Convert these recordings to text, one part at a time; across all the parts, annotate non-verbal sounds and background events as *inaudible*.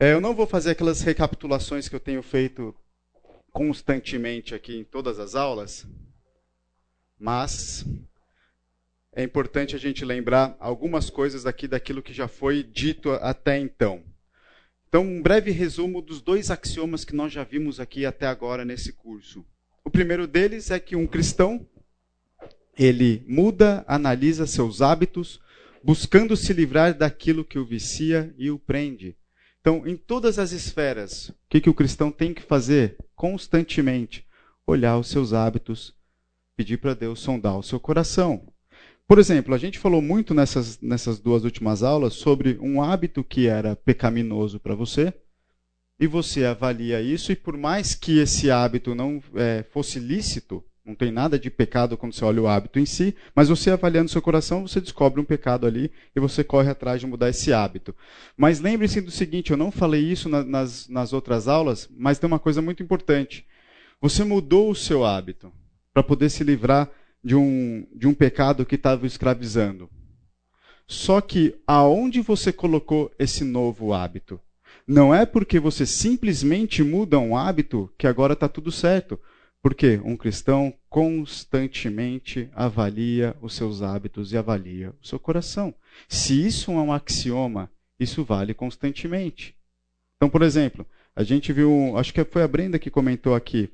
É, eu não vou fazer aquelas recapitulações que eu tenho feito constantemente aqui em todas as aulas, mas é importante a gente lembrar algumas coisas aqui daquilo que já foi dito até então. Então, um breve resumo dos dois axiomas que nós já vimos aqui até agora nesse curso. O primeiro deles é que um cristão ele muda, analisa seus hábitos, buscando se livrar daquilo que o vicia e o prende. Então, em todas as esferas, o que, que o cristão tem que fazer? Constantemente olhar os seus hábitos, pedir para Deus sondar o seu coração. Por exemplo, a gente falou muito nessas, nessas duas últimas aulas sobre um hábito que era pecaminoso para você, e você avalia isso, e por mais que esse hábito não é, fosse lícito, não tem nada de pecado quando você olha o hábito em si, mas você avaliando seu coração, você descobre um pecado ali e você corre atrás de mudar esse hábito. Mas lembre-se do seguinte: eu não falei isso na, nas, nas outras aulas, mas tem uma coisa muito importante. Você mudou o seu hábito para poder se livrar de um, de um pecado que estava escravizando. Só que aonde você colocou esse novo hábito? Não é porque você simplesmente muda um hábito que agora está tudo certo. Porque um cristão constantemente avalia os seus hábitos e avalia o seu coração. Se isso é um axioma, isso vale constantemente. Então, por exemplo, a gente viu, acho que foi a Brenda que comentou aqui,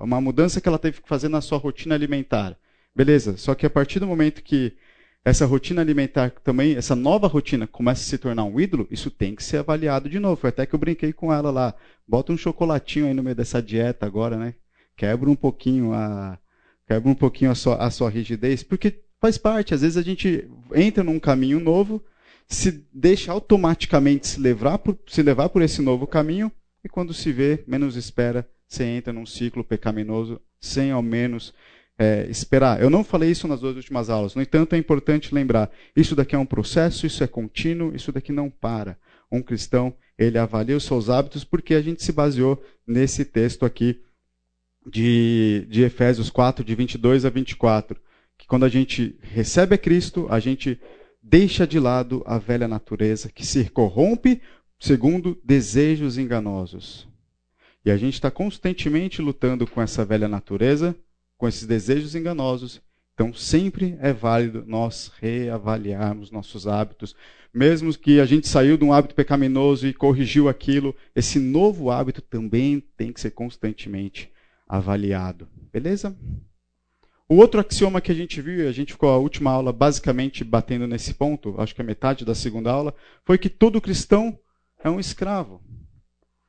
uma mudança que ela teve que fazer na sua rotina alimentar. Beleza, só que a partir do momento que essa rotina alimentar também, essa nova rotina começa a se tornar um ídolo, isso tem que ser avaliado de novo. Foi até que eu brinquei com ela lá. Bota um chocolatinho aí no meio dessa dieta agora, né? Quebra um pouquinho a quebra um pouquinho a sua, a sua rigidez, porque faz parte. Às vezes a gente entra num caminho novo, se deixa automaticamente se levar por, se levar por esse novo caminho e quando se vê, menos espera, você entra num ciclo pecaminoso sem ao menos é, esperar. Eu não falei isso nas duas últimas aulas. No entanto, é importante lembrar: isso daqui é um processo, isso é contínuo, isso daqui não para. Um cristão, ele avalia os seus hábitos porque a gente se baseou nesse texto aqui de, de Efésios 4, de 22 a 24. Que quando a gente recebe a Cristo, a gente deixa de lado a velha natureza que se corrompe segundo desejos enganosos. E a gente está constantemente lutando com essa velha natureza com esses desejos enganosos. Então, sempre é válido nós reavaliarmos nossos hábitos. Mesmo que a gente saiu de um hábito pecaminoso e corrigiu aquilo, esse novo hábito também tem que ser constantemente avaliado. Beleza? O outro axioma que a gente viu, a gente ficou a última aula basicamente batendo nesse ponto, acho que a metade da segunda aula, foi que todo cristão é um escravo.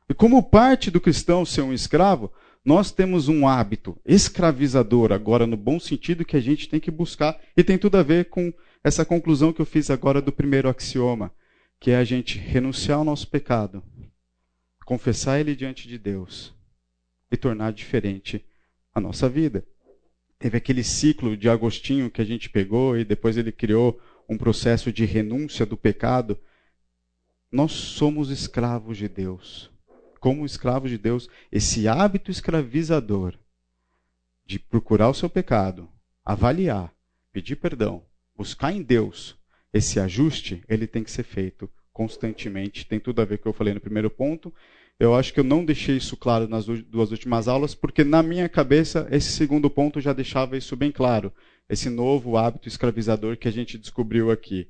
E como parte do cristão ser um escravo, nós temos um hábito escravizador, agora no bom sentido, que a gente tem que buscar, e tem tudo a ver com essa conclusão que eu fiz agora do primeiro axioma, que é a gente renunciar ao nosso pecado, confessar ele diante de Deus e tornar diferente a nossa vida. Teve aquele ciclo de Agostinho que a gente pegou e depois ele criou um processo de renúncia do pecado. Nós somos escravos de Deus como escravo de Deus, esse hábito escravizador de procurar o seu pecado, avaliar, pedir perdão, buscar em Deus esse ajuste, ele tem que ser feito constantemente. Tem tudo a ver com o que eu falei no primeiro ponto. Eu acho que eu não deixei isso claro nas duas últimas aulas, porque na minha cabeça esse segundo ponto já deixava isso bem claro. Esse novo hábito escravizador que a gente descobriu aqui.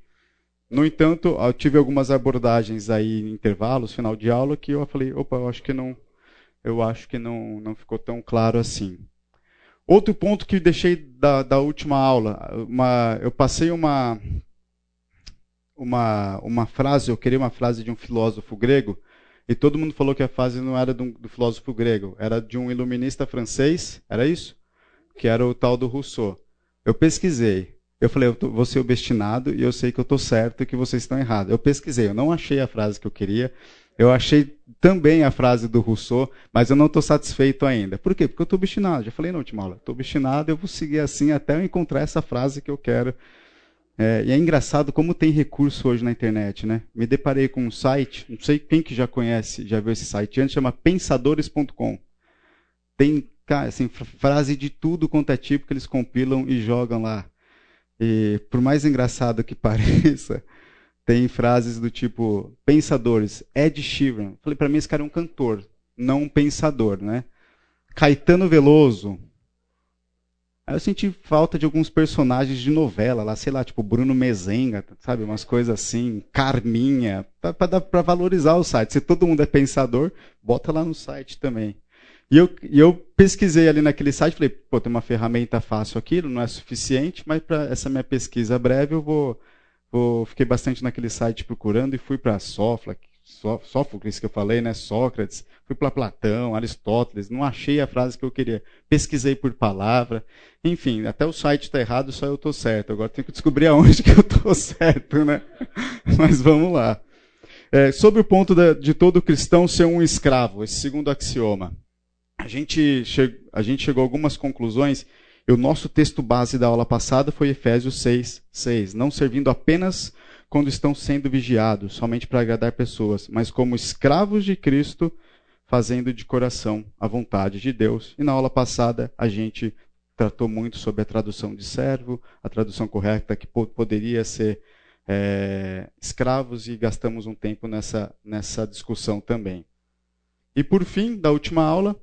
No entanto, eu tive algumas abordagens aí em intervalos, final de aula, que eu falei, opa, eu acho que não, eu acho que não, não ficou tão claro assim. Outro ponto que deixei da, da última aula, uma, eu passei uma, uma, uma frase, eu queria uma frase de um filósofo grego, e todo mundo falou que a frase não era do, do filósofo grego, era de um iluminista francês, era isso? Que era o tal do Rousseau. Eu pesquisei. Eu falei, eu tô, vou ser obstinado e eu sei que eu estou certo e que vocês estão errados. Eu pesquisei, eu não achei a frase que eu queria. Eu achei também a frase do Rousseau, mas eu não estou satisfeito ainda. Por quê? Porque eu estou obstinado. Já falei na última aula. Estou obstinado, eu vou seguir assim até eu encontrar essa frase que eu quero. É, e é engraçado como tem recurso hoje na internet, né? Me deparei com um site, não sei quem que já conhece, já viu esse site antes, chama pensadores.com. Tem, assim, frase de tudo quanto é tipo que eles compilam e jogam lá. E por mais engraçado que *laughs* pareça, tem frases do tipo pensadores, Ed Sheeran. Falei, para mim esse cara é um cantor, não um pensador, né? Caetano Veloso. Aí eu senti falta de alguns personagens de novela lá, sei lá, tipo Bruno Mezenga, sabe, umas coisas assim, Carminha, para valorizar o site. Se todo mundo é pensador, bota lá no site também. E eu, e eu pesquisei ali naquele site, falei, pô, tem uma ferramenta fácil aqui, não é suficiente, mas para essa minha pesquisa breve eu vou, vou, fiquei bastante naquele site procurando e fui para Sófocles, Sófocles que eu falei, né, Sócrates, fui para Platão, Aristóteles, não achei a frase que eu queria, pesquisei por palavra, enfim, até o site está errado, só eu estou certo. Agora tenho que descobrir aonde que eu estou *laughs* certo, né? Mas vamos lá. É, sobre o ponto de, de todo cristão ser um escravo, esse segundo axioma a gente, che a gente chegou a algumas conclusões. E o nosso texto base da aula passada foi Efésios 6, 6. Não servindo apenas quando estão sendo vigiados, somente para agradar pessoas, mas como escravos de Cristo, fazendo de coração a vontade de Deus. E na aula passada a gente tratou muito sobre a tradução de servo, a tradução correta que poderia ser é, escravos, e gastamos um tempo nessa, nessa discussão também. E por fim, da última aula,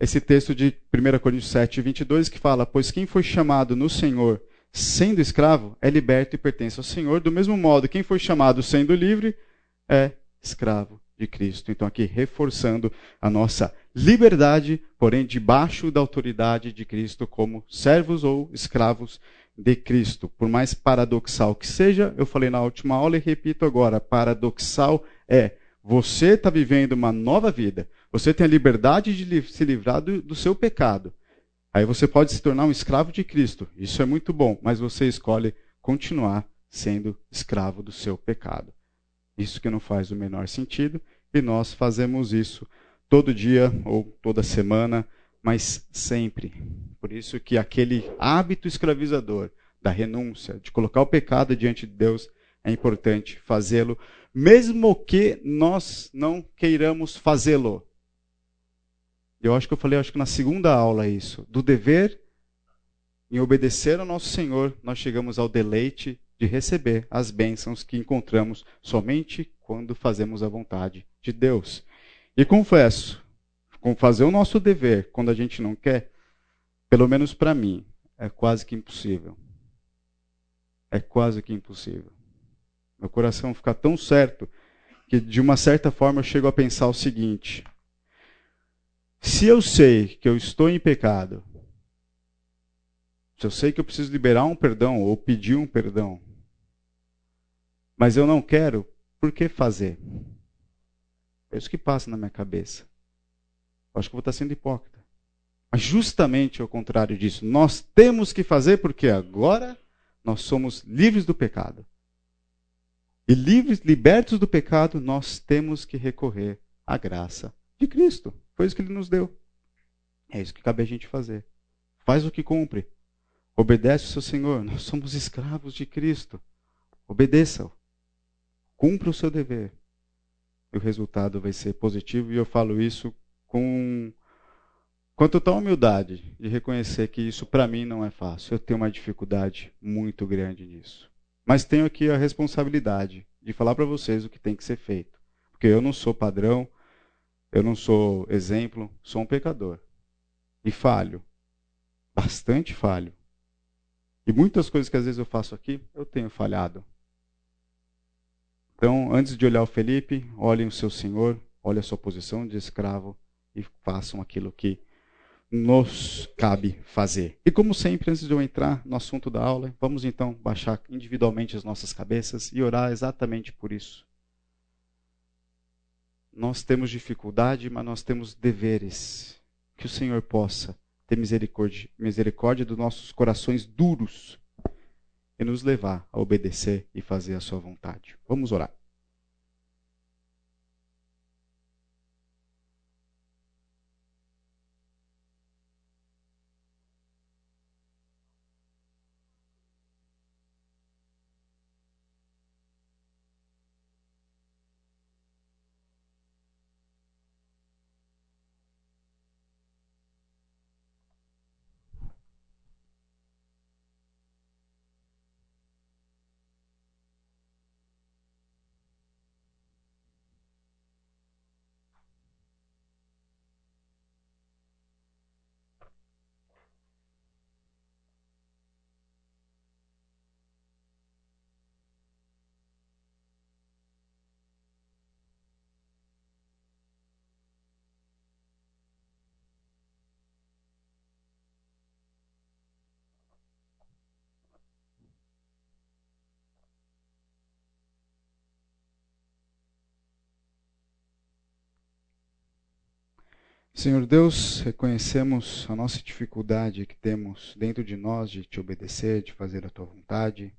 esse texto de 1 Coríntios 7, 22, que fala: Pois quem foi chamado no Senhor sendo escravo é liberto e pertence ao Senhor. Do mesmo modo, quem foi chamado sendo livre é escravo de Cristo. Então, aqui reforçando a nossa liberdade, porém debaixo da autoridade de Cristo, como servos ou escravos de Cristo. Por mais paradoxal que seja, eu falei na última aula e repito agora: paradoxal é você está vivendo uma nova vida. Você tem a liberdade de se livrar do, do seu pecado. Aí você pode se tornar um escravo de Cristo. Isso é muito bom, mas você escolhe continuar sendo escravo do seu pecado. Isso que não faz o menor sentido, e nós fazemos isso todo dia ou toda semana, mas sempre. Por isso que aquele hábito escravizador da renúncia, de colocar o pecado diante de Deus, é importante fazê-lo, mesmo que nós não queiramos fazê-lo. Eu acho que eu falei, acho que na segunda aula isso, do dever em obedecer ao nosso Senhor, nós chegamos ao deleite de receber as bênçãos que encontramos somente quando fazemos a vontade de Deus. E confesso, com fazer o nosso dever quando a gente não quer, pelo menos para mim, é quase que impossível. É quase que impossível. Meu coração fica tão certo que de uma certa forma eu chego a pensar o seguinte: se eu sei que eu estou em pecado, se eu sei que eu preciso liberar um perdão ou pedir um perdão, mas eu não quero, por que fazer? É isso que passa na minha cabeça. Eu acho que vou estar sendo hipócrita. Mas justamente ao contrário disso, nós temos que fazer porque agora nós somos livres do pecado. E livres, libertos do pecado, nós temos que recorrer à graça de Cristo. Foi isso que ele nos deu. É isso que cabe a gente fazer. Faz o que cumpre. Obedece o seu Senhor. Nós somos escravos de Cristo. Obedeça-o. Cumpra o seu dever. E o resultado vai ser positivo. E eu falo isso com, com total humildade de reconhecer que isso para mim não é fácil. Eu tenho uma dificuldade muito grande nisso. Mas tenho aqui a responsabilidade de falar para vocês o que tem que ser feito. Porque eu não sou padrão, eu não sou exemplo, sou um pecador. E falho. Bastante falho. E muitas coisas que às vezes eu faço aqui, eu tenho falhado. Então, antes de olhar o Felipe, olhem o seu Senhor, olhem a sua posição de escravo e façam aquilo que nos cabe fazer. E como sempre, antes de eu entrar no assunto da aula, vamos então baixar individualmente as nossas cabeças e orar exatamente por isso. Nós temos dificuldade, mas nós temos deveres. Que o Senhor possa ter misericórdia, misericórdia dos nossos corações duros e nos levar a obedecer e fazer a sua vontade. Vamos orar. Senhor Deus, reconhecemos a nossa dificuldade que temos dentro de nós de te obedecer, de fazer a tua vontade,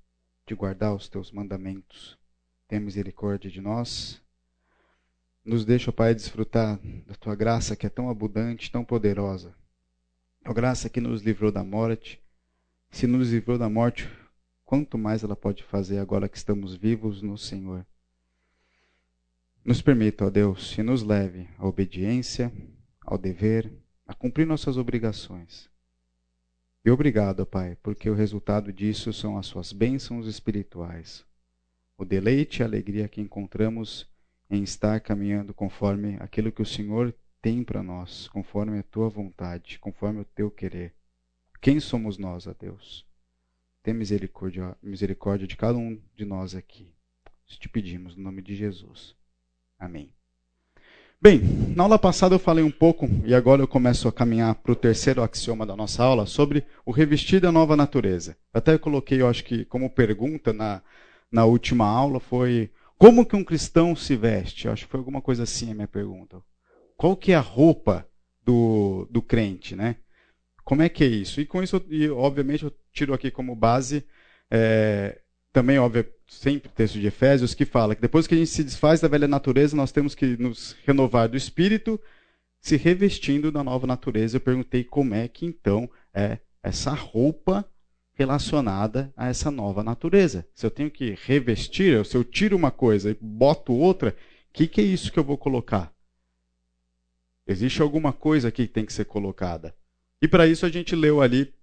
de guardar os teus mandamentos. Tenha misericórdia de nós. Nos deixa, Pai, desfrutar da tua graça que é tão abundante, tão poderosa. A graça que nos livrou da morte. Se nos livrou da morte, quanto mais ela pode fazer agora que estamos vivos no Senhor. Nos permita, ó Deus, e nos leve à obediência, ao dever, a cumprir nossas obrigações. E obrigado, Pai, porque o resultado disso são as suas bênçãos espirituais. O deleite e a alegria que encontramos em estar caminhando conforme aquilo que o Senhor tem para nós, conforme a tua vontade, conforme o teu querer. Quem somos nós, ó Deus? Tem misericórdia, misericórdia de cada um de nós aqui. Isso te pedimos, no nome de Jesus. Amém. Bem, na aula passada eu falei um pouco, e agora eu começo a caminhar para o terceiro axioma da nossa aula, sobre o revestir da nova natureza. Até eu coloquei, eu acho que como pergunta na, na última aula, foi como que um cristão se veste? Eu acho que foi alguma coisa assim a minha pergunta. Qual que é a roupa do, do crente, né? Como é que é isso? E com isso, e, obviamente, eu tiro aqui como base é, também, óbvio, sempre texto de Efésios, que fala que depois que a gente se desfaz da velha natureza, nós temos que nos renovar do espírito, se revestindo da nova natureza. Eu perguntei como é que então é essa roupa relacionada a essa nova natureza. Se eu tenho que revestir, se eu tiro uma coisa e boto outra, o que, que é isso que eu vou colocar? Existe alguma coisa que tem que ser colocada. E para isso a gente leu ali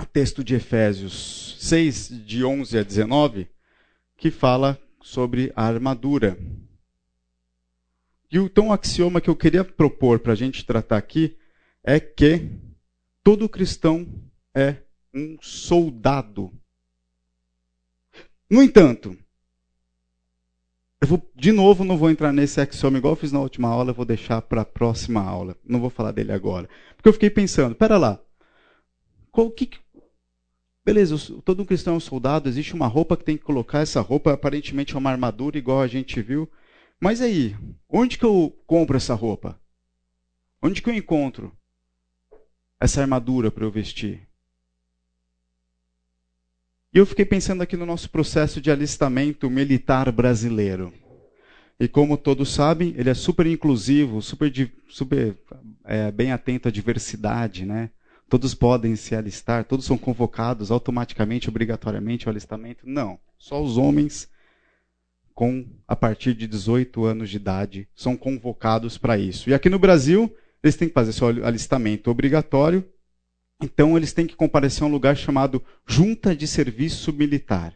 o texto de Efésios 6, de 11 a 19, que fala sobre a armadura. E então o axioma que eu queria propor para a gente tratar aqui é que todo cristão é um soldado. No entanto, eu vou, de novo, não vou entrar nesse axioma igual eu fiz na última aula, vou deixar para a próxima aula. Não vou falar dele agora. Porque eu fiquei pensando, pera lá, qual, que, Beleza, todo um cristão é um soldado, existe uma roupa que tem que colocar, essa roupa aparentemente é uma armadura, igual a gente viu. Mas aí, onde que eu compro essa roupa? Onde que eu encontro essa armadura para eu vestir? E eu fiquei pensando aqui no nosso processo de alistamento militar brasileiro. E como todos sabem, ele é super inclusivo, super, super é, bem atento à diversidade, né? Todos podem se alistar, todos são convocados automaticamente, obrigatoriamente ao alistamento? Não. Só os homens com a partir de 18 anos de idade são convocados para isso. E aqui no Brasil, eles têm que fazer seu alistamento obrigatório. Então eles têm que comparecer a um lugar chamado Junta de Serviço Militar.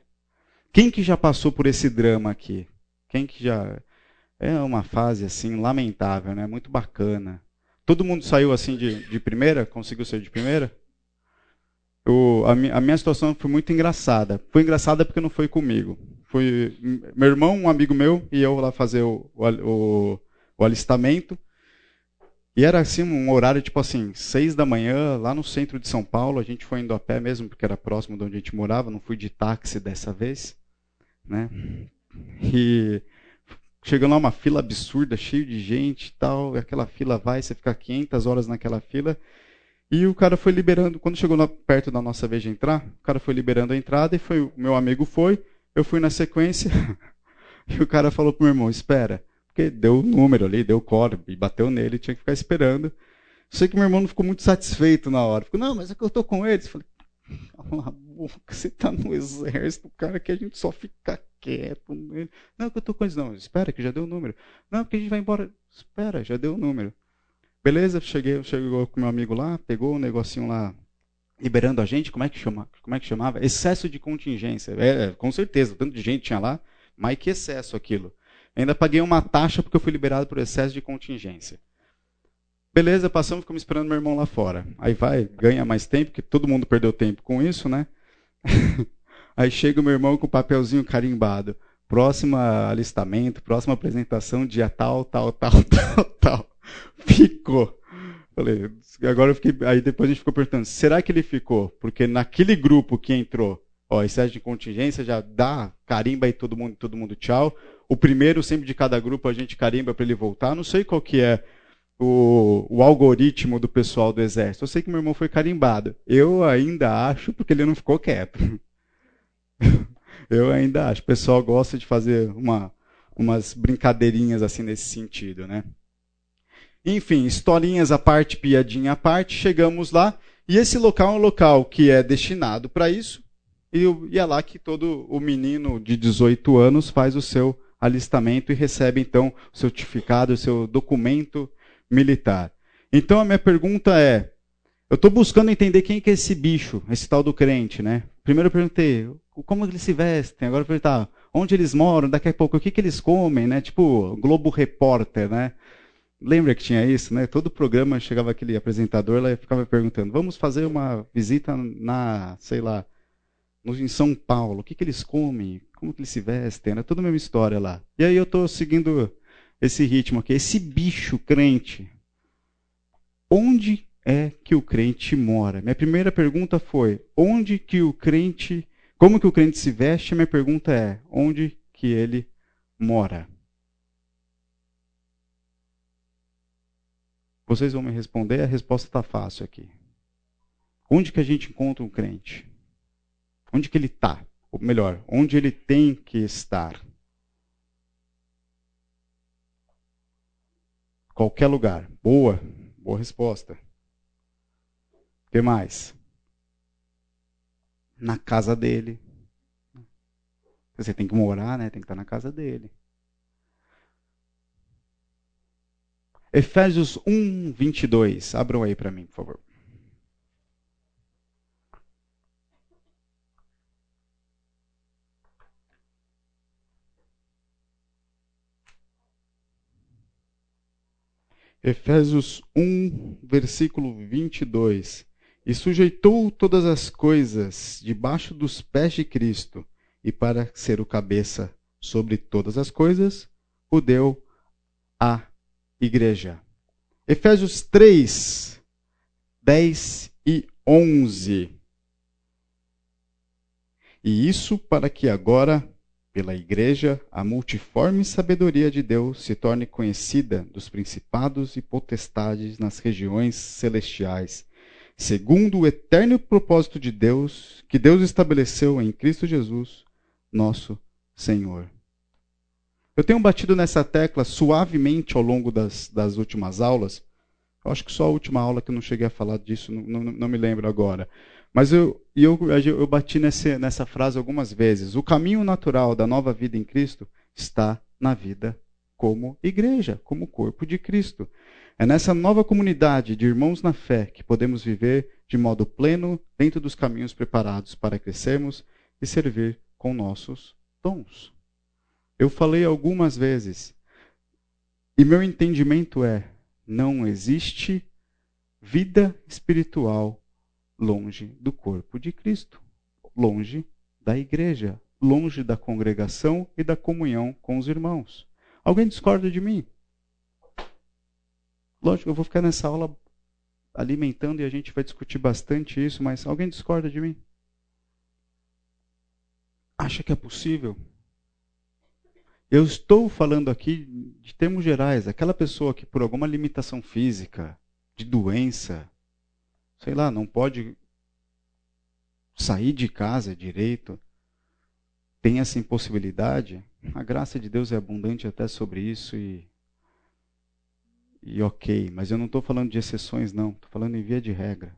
Quem que já passou por esse drama aqui? Quem que já é uma fase assim lamentável, né? Muito bacana. Todo mundo saiu assim de, de primeira? Conseguiu sair de primeira? Eu, a, mi, a, minha situação foi muito engraçada. Foi engraçada porque não foi comigo. Foi meu irmão, um amigo meu, e eu lá fazer o, o, o alistamento. E era assim um horário tipo assim, seis da manhã, lá no centro de São Paulo. A gente foi indo a pé mesmo, porque era próximo de onde a gente morava. Não fui de táxi dessa vez, né? E Chegando lá, uma fila absurda, cheio de gente e tal. E aquela fila vai, você fica 500 horas naquela fila. E o cara foi liberando. Quando chegou lá perto da nossa vez de entrar, o cara foi liberando a entrada e foi. O meu amigo foi, eu fui na sequência. *laughs* e o cara falou pro meu irmão: Espera. Porque deu o número ali, deu o core, e bateu nele, tinha que ficar esperando. Sei que meu irmão não ficou muito satisfeito na hora. Ficou, não, mas é que eu tô com eles. Falei, *laughs* você tá no exército, cara, que a gente só fica quieto. Não, que eu tô com eles. Não, espera, que já deu o número. Não, porque a gente vai embora. Espera, já deu o número. Beleza, cheguei, chegou com meu amigo lá, pegou o um negocinho lá, liberando a gente. Como é que chama? Como é que chamava? Excesso de contingência. É, com certeza, tanto de gente tinha lá, mas que excesso aquilo. Ainda paguei uma taxa porque eu fui liberado por excesso de contingência. Beleza, passamos, ficamos esperando meu irmão lá fora. Aí vai, ganha mais tempo, porque todo mundo perdeu tempo com isso, né? *laughs* Aí chega o meu irmão com o papelzinho carimbado. Próximo alistamento, próxima apresentação, dia tal, tal, tal, *laughs* tal, tal. Ficou. Falei, agora eu fiquei. Aí depois a gente ficou perguntando, será que ele ficou? Porque naquele grupo que entrou, ó, excesso de contingência, já dá carimba e todo mundo, todo mundo tchau. O primeiro, sempre de cada grupo, a gente carimba para ele voltar. Não sei qual que é o, o algoritmo do pessoal do exército. Eu sei que meu irmão foi carimbado. Eu ainda acho porque ele não ficou quieto. *laughs* Eu ainda acho. O pessoal gosta de fazer uma, umas brincadeirinhas assim nesse sentido, né? Enfim, historinhas à parte, piadinha à parte, chegamos lá. E esse local é um local que é destinado para isso. E, é lá que todo o menino de 18 anos faz o seu alistamento e recebe então o certificado, o seu documento militar. Então a minha pergunta é: eu estou buscando entender quem que é esse bicho, esse tal do crente, né? Primeiro eu perguntei como eles se vestem, agora eu perguntar onde eles moram, daqui a pouco o que, que eles comem, né? Tipo Globo Repórter, né? Lembra que tinha isso, né? Todo programa chegava aquele apresentador lá e ficava perguntando: vamos fazer uma visita na, sei lá, em São Paulo, o que, que eles comem, como que eles se vestem, era toda a mesma história lá. E aí eu estou seguindo esse ritmo aqui, esse bicho crente. Onde é que o crente mora? Minha primeira pergunta foi: onde que o crente, como que o crente se veste? Minha pergunta é: onde que ele mora? Vocês vão me responder, a resposta está fácil aqui. Onde que a gente encontra um crente? Onde que ele está? Ou melhor, onde ele tem que estar? Qualquer lugar. Boa, boa resposta. O que mais? Na casa dele. Você tem que morar, né? Tem que estar na casa dele. Efésios 1, 22. Abram aí para mim, por favor. Efésios 1, versículo 22. E sujeitou todas as coisas debaixo dos pés de Cristo, e para ser o cabeça sobre todas as coisas, o deu à igreja. Efésios 3, 10 e 11. E isso para que agora pela Igreja, a multiforme sabedoria de Deus se torne conhecida dos principados e potestades nas regiões celestiais, segundo o eterno propósito de Deus, que Deus estabeleceu em Cristo Jesus, nosso Senhor. Eu tenho batido nessa tecla suavemente ao longo das, das últimas aulas. Eu acho que só a última aula que eu não cheguei a falar disso, não, não, não me lembro agora. Mas eu, eu, eu bati nesse, nessa frase algumas vezes. O caminho natural da nova vida em Cristo está na vida como igreja, como corpo de Cristo. É nessa nova comunidade de irmãos na fé que podemos viver de modo pleno dentro dos caminhos preparados para crescermos e servir com nossos dons. Eu falei algumas vezes, e meu entendimento é: não existe vida espiritual longe do corpo de Cristo, longe da igreja, longe da congregação e da comunhão com os irmãos. Alguém discorda de mim? Lógico, eu vou ficar nessa aula alimentando e a gente vai discutir bastante isso, mas alguém discorda de mim? Acha que é possível? Eu estou falando aqui de termos gerais, aquela pessoa que por alguma limitação física, de doença, sei lá, não pode sair de casa direito, tem essa impossibilidade, a graça de Deus é abundante até sobre isso e, e ok, mas eu não estou falando de exceções, não, estou falando em via de regra.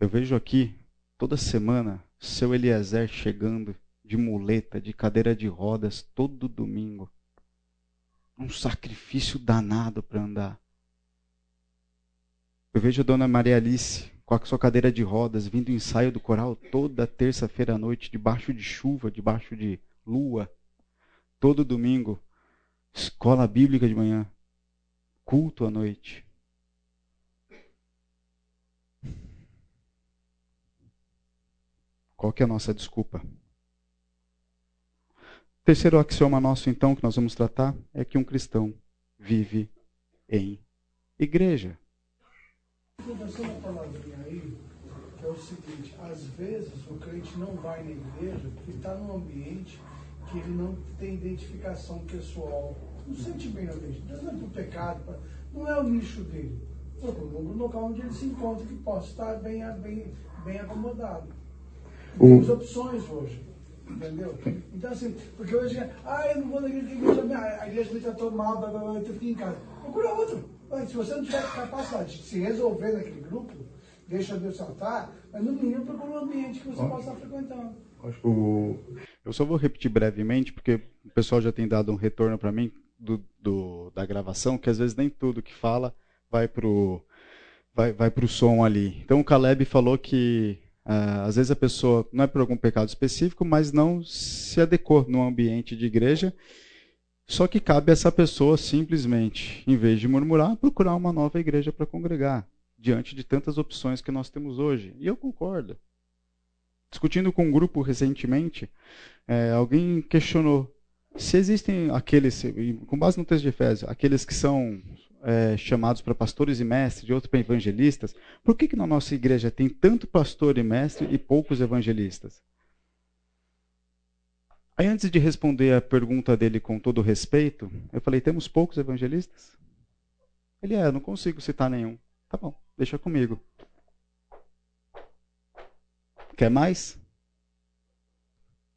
Eu vejo aqui, toda semana, seu Eliezer chegando de muleta, de cadeira de rodas, todo domingo. Um sacrifício danado para andar. Eu vejo a dona Maria Alice com a sua cadeira de rodas vindo o ensaio do coral toda terça-feira à noite, debaixo de chuva, debaixo de lua. Todo domingo, escola bíblica de manhã, culto à noite. Qual que é a nossa desculpa? Terceiro axioma nosso, então, que nós vamos tratar, é que um cristão vive em igreja. Conversando uma palavrinha aí, que é o seguinte, às vezes o crente não vai na igreja porque está num ambiente que ele não tem identificação pessoal não se sente bem no ambiente. Deus não é para o pecado, não é o nicho dele. É um local onde ele se encontra que possa estar bem, bem, bem acomodado. Temos opções hoje. Entendeu? Então, assim, porque hoje, ah, eu não vou na igreja, a igreja me tratou mal, blá, blá, blá, eu fico em casa. Procura outro. Se você não tiver capacidade de se resolver naquele grupo, deixa Deus saltar, mas no mínimo procura um ambiente que você possa estar frequentando. Eu só vou repetir brevemente, porque o pessoal já tem dado um retorno para mim do, do, da gravação, que às vezes nem tudo que fala vai pro vai, vai pro som ali. Então o Caleb falou que uh, às vezes a pessoa não é por algum pecado específico, mas não se adequou no ambiente de igreja. Só que cabe a essa pessoa simplesmente, em vez de murmurar, procurar uma nova igreja para congregar, diante de tantas opções que nós temos hoje. E eu concordo. Discutindo com um grupo recentemente, é, alguém questionou se existem aqueles, com base no texto de Efésios, aqueles que são é, chamados para pastores e mestres, de outros para evangelistas, por que, que na nossa igreja tem tanto pastor e mestre e poucos evangelistas? Aí, antes de responder a pergunta dele com todo respeito, eu falei: temos poucos evangelistas? Ele é, não consigo citar nenhum. Tá bom, deixa comigo. Quer mais?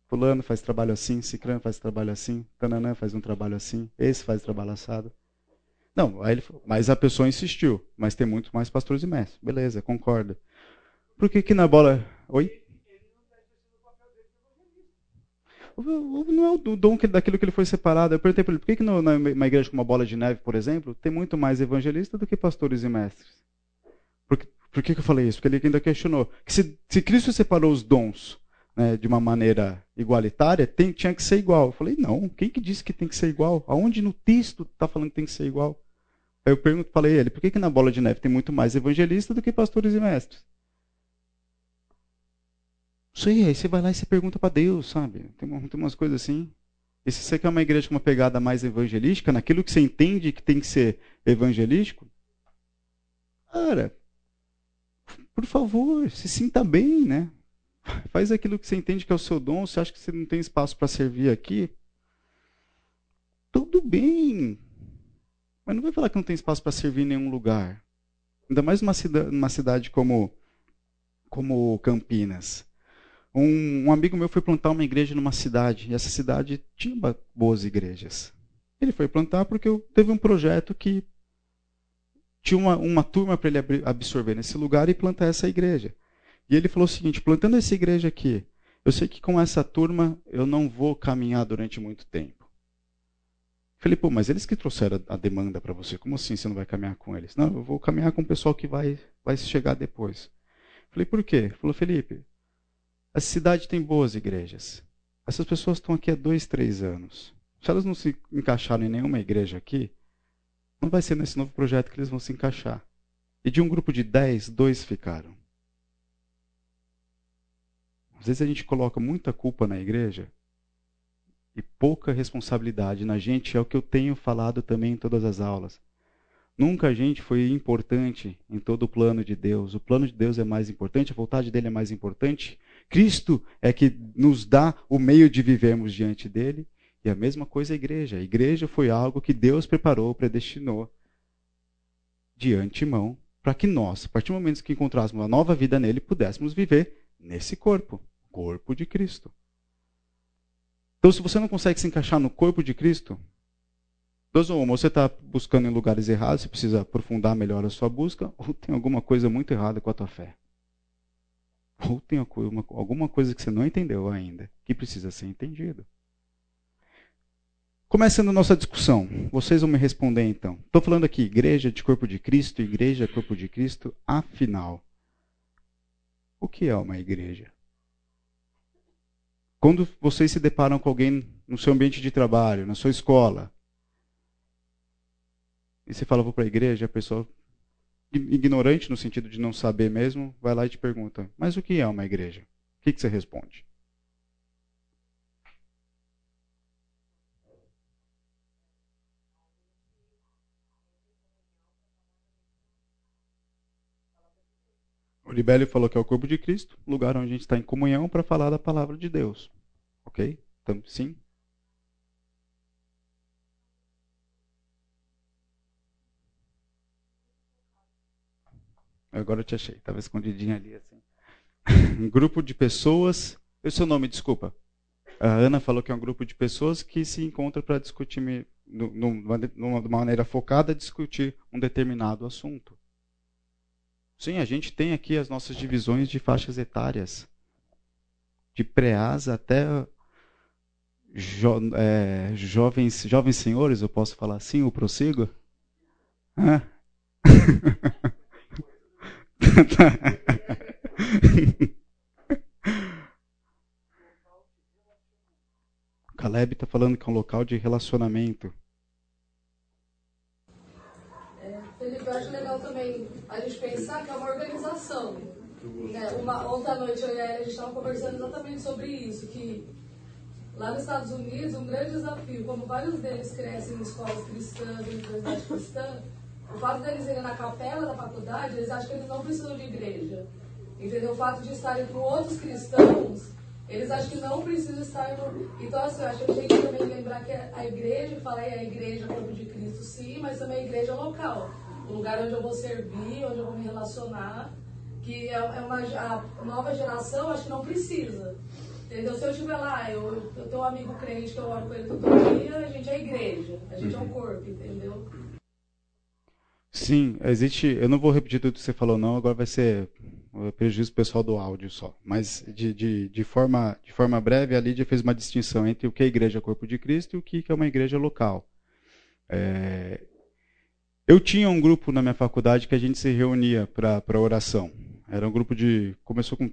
Fulano faz trabalho assim, Cicrano faz trabalho assim, Tananã faz um trabalho assim, esse faz trabalho assado. Não, aí ele falou, mas a pessoa insistiu, mas tem muito mais pastores e mestres. Beleza, concordo. Por que que na bola... Oi? Não é o dom daquilo que ele foi separado. Eu perguntei para ele, por que, que numa igreja com uma bola de neve, por exemplo, tem muito mais evangelistas do que pastores e mestres? Por, por que, que eu falei isso? Porque ele ainda questionou. Que se, se Cristo separou os dons né, de uma maneira igualitária, tem, tinha que ser igual. Eu falei, não, quem que disse que tem que ser igual? Aonde no texto está falando que tem que ser igual? Aí eu pergunto, falei a ele, por que, que na bola de neve tem muito mais evangelistas do que pastores e mestres? Sei, aí você vai lá e você pergunta para Deus, sabe? Tem, tem umas coisas assim. E se você quer uma igreja com uma pegada mais evangelística, naquilo que você entende que tem que ser evangelístico, cara, por favor, se sinta bem, né? *laughs* Faz aquilo que você entende que é o seu dom. Você acha que você não tem espaço para servir aqui? Tudo bem. Mas não vai falar que não tem espaço para servir em nenhum lugar. Ainda mais numa numa cidade como, como Campinas. Um, um, amigo meu foi plantar uma igreja numa cidade, e essa cidade tinha boas igrejas. Ele foi plantar porque teve um projeto que tinha uma, uma turma para ele absorver nesse lugar e plantar essa igreja. E ele falou o seguinte: plantando essa igreja aqui, eu sei que com essa turma eu não vou caminhar durante muito tempo. Falei, pô, mas eles que trouxeram a demanda para você, como assim você não vai caminhar com eles? Não, eu vou caminhar com o pessoal que vai, vai chegar depois. Falei, por quê? Ele falou, Felipe, a cidade tem boas igrejas. Essas pessoas estão aqui há dois, três anos. Se elas não se encaixarem em nenhuma igreja aqui, não vai ser nesse novo projeto que eles vão se encaixar. E de um grupo de dez, dois ficaram. Às vezes a gente coloca muita culpa na igreja e pouca responsabilidade na gente, é o que eu tenho falado também em todas as aulas. Nunca a gente foi importante em todo o plano de Deus. O plano de Deus é mais importante, a vontade dele é mais importante. Cristo é que nos dá o meio de vivermos diante dele. E a mesma coisa a igreja. A igreja foi algo que Deus preparou, predestinou de antemão, para que nós, a partir do momento que encontrássemos uma nova vida nele, pudéssemos viver nesse corpo corpo de Cristo. Então, se você não consegue se encaixar no corpo de Cristo, duas ou uma, você está buscando em lugares errados, você precisa aprofundar melhor a sua busca, ou tem alguma coisa muito errada com a tua fé. Ou tem alguma coisa que você não entendeu ainda, que precisa ser entendido. Começando nossa discussão, vocês vão me responder então. Estou falando aqui, igreja de corpo de Cristo, igreja corpo de Cristo, afinal. O que é uma igreja? Quando vocês se deparam com alguém no seu ambiente de trabalho, na sua escola, e você fala, vou para a igreja, a pessoa, ignorante no sentido de não saber mesmo, vai lá e te pergunta, mas o que é uma igreja? O que, que você responde? O Libélio falou que é o corpo de Cristo, lugar onde a gente está em comunhão para falar da palavra de Deus. Ok? Então, sim. Agora eu te achei, estava escondidinho ali assim. um *laughs* grupo de pessoas. O seu nome, desculpa. A Ana falou que é um grupo de pessoas que se encontra para discutir, numa, numa maneira focada, discutir um determinado assunto. Sim, a gente tem aqui as nossas divisões de faixas etárias, de pré-asa até jo, é, jovens, jovens senhores, eu posso falar assim, o prossigo? Hã? *laughs* *laughs* Caleb está falando que é um local de relacionamento. É, Felipe, eu acho legal também a gente pensar que é uma organização. Né? Uma, ontem à noite eu e a gente estava conversando exatamente sobre isso, que lá nos Estados Unidos um grande desafio, como vários deles crescem em escolas cristãs, em universidade cristã, o fato deles irem na capela da faculdade, eles acham que eles não precisam de igreja. Entendeu? O fato de estarem com outros cristãos eles acham que não precisam estar no. Então, assim, eu acho que a gente também lembrar que a igreja, falei a igreja é corpo de Cristo, sim, mas também a igreja local. O lugar onde eu vou servir, onde eu vou me relacionar. Que é, é uma a nova geração, acho que não precisa. Entendeu? Se eu estiver lá, eu, eu tenho um amigo crente que eu oro com ele todo dia, a gente é igreja, a gente é uhum. corpo, entendeu? Sim, existe. Eu não vou repetir tudo que você falou, não, agora vai ser prejuízo pessoal do áudio só. Mas de, de, de, forma, de forma breve, a Lídia fez uma distinção entre o que é igreja corpo de Cristo e o que é uma igreja local. É... Eu tinha um grupo na minha faculdade que a gente se reunia para oração. Era um grupo de. Começou com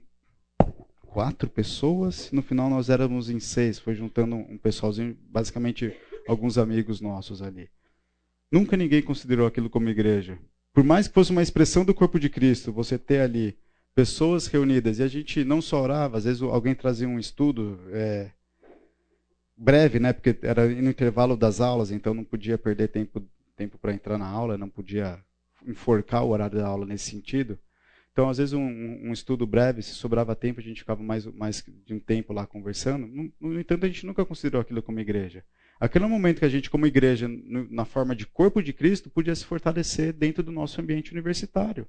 quatro pessoas, no final nós éramos em seis, foi juntando um pessoalzinho, basicamente alguns amigos nossos ali. Nunca ninguém considerou aquilo como igreja. Por mais que fosse uma expressão do corpo de Cristo, você ter ali pessoas reunidas, e a gente não só orava, às vezes alguém trazia um estudo é, breve, né, porque era no intervalo das aulas, então não podia perder tempo tempo para entrar na aula, não podia enforcar o horário da aula nesse sentido. Então, às vezes, um, um, estudo breve, se sobrava tempo, a gente ficava mais, mais de um tempo lá conversando. No, no entanto, a gente nunca considerou aquilo como igreja. Aquele momento que a gente, como igreja, na forma de corpo de Cristo, podia se fortalecer dentro do nosso ambiente universitário.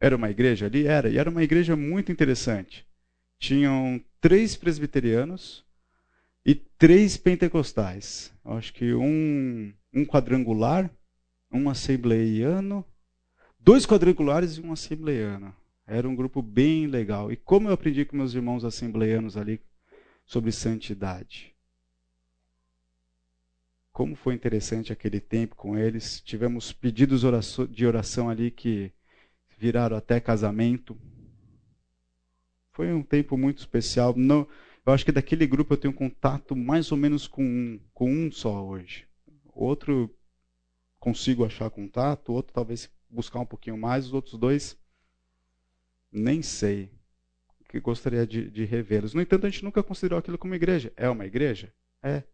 Era uma igreja ali? Era. E era uma igreja muito interessante. Tinham três presbiterianos e três pentecostais. Acho que um, um quadrangular, um assembleiano, dois quadrangulares e um assembleiano. Era um grupo bem legal. E como eu aprendi com meus irmãos assembleianos ali sobre santidade. Como foi interessante aquele tempo com eles. Tivemos pedidos de oração ali que viraram até casamento. Foi um tempo muito especial. Não, eu acho que daquele grupo eu tenho contato mais ou menos com um, com um só hoje. Outro consigo achar contato, outro talvez buscar um pouquinho mais, os outros dois nem sei. Que gostaria de, de revê-los. No entanto, a gente nunca considerou aquilo como igreja. É uma igreja? É.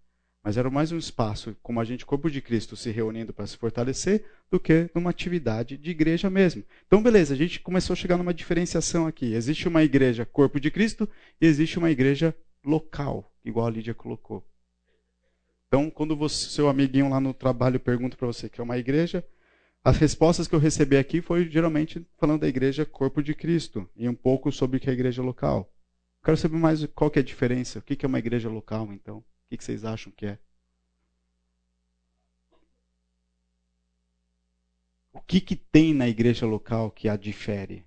Mas era mais um espaço, como a gente, corpo de Cristo, se reunindo para se fortalecer, do que numa atividade de igreja mesmo. Então, beleza, a gente começou a chegar numa diferenciação aqui. Existe uma igreja, corpo de Cristo, e existe uma igreja local, igual a Lídia colocou. Então, quando você, seu amiguinho lá no trabalho pergunta para você que é uma igreja, as respostas que eu recebi aqui foi geralmente falando da igreja corpo de Cristo e um pouco sobre o que é a igreja local. Quero saber mais qual que é a diferença, o que é uma igreja local, então. O que vocês acham que é? O que, que tem na igreja local que a difere?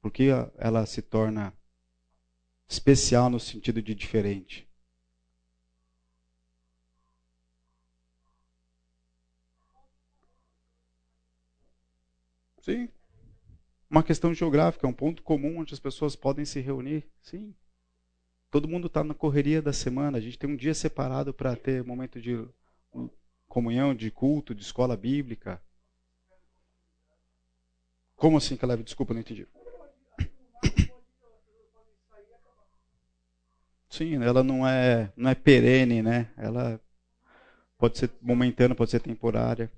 Por que ela se torna especial no sentido de diferente? Sim. Uma questão geográfica, um ponto comum onde as pessoas podem se reunir. Sim. Todo mundo está na correria da semana. A gente tem um dia separado para ter momento de comunhão, de culto, de escola bíblica. Como assim, Caleb? Desculpa, não entendi. Sim, ela não é, não é perene, né? Ela pode ser momentânea, pode ser temporária.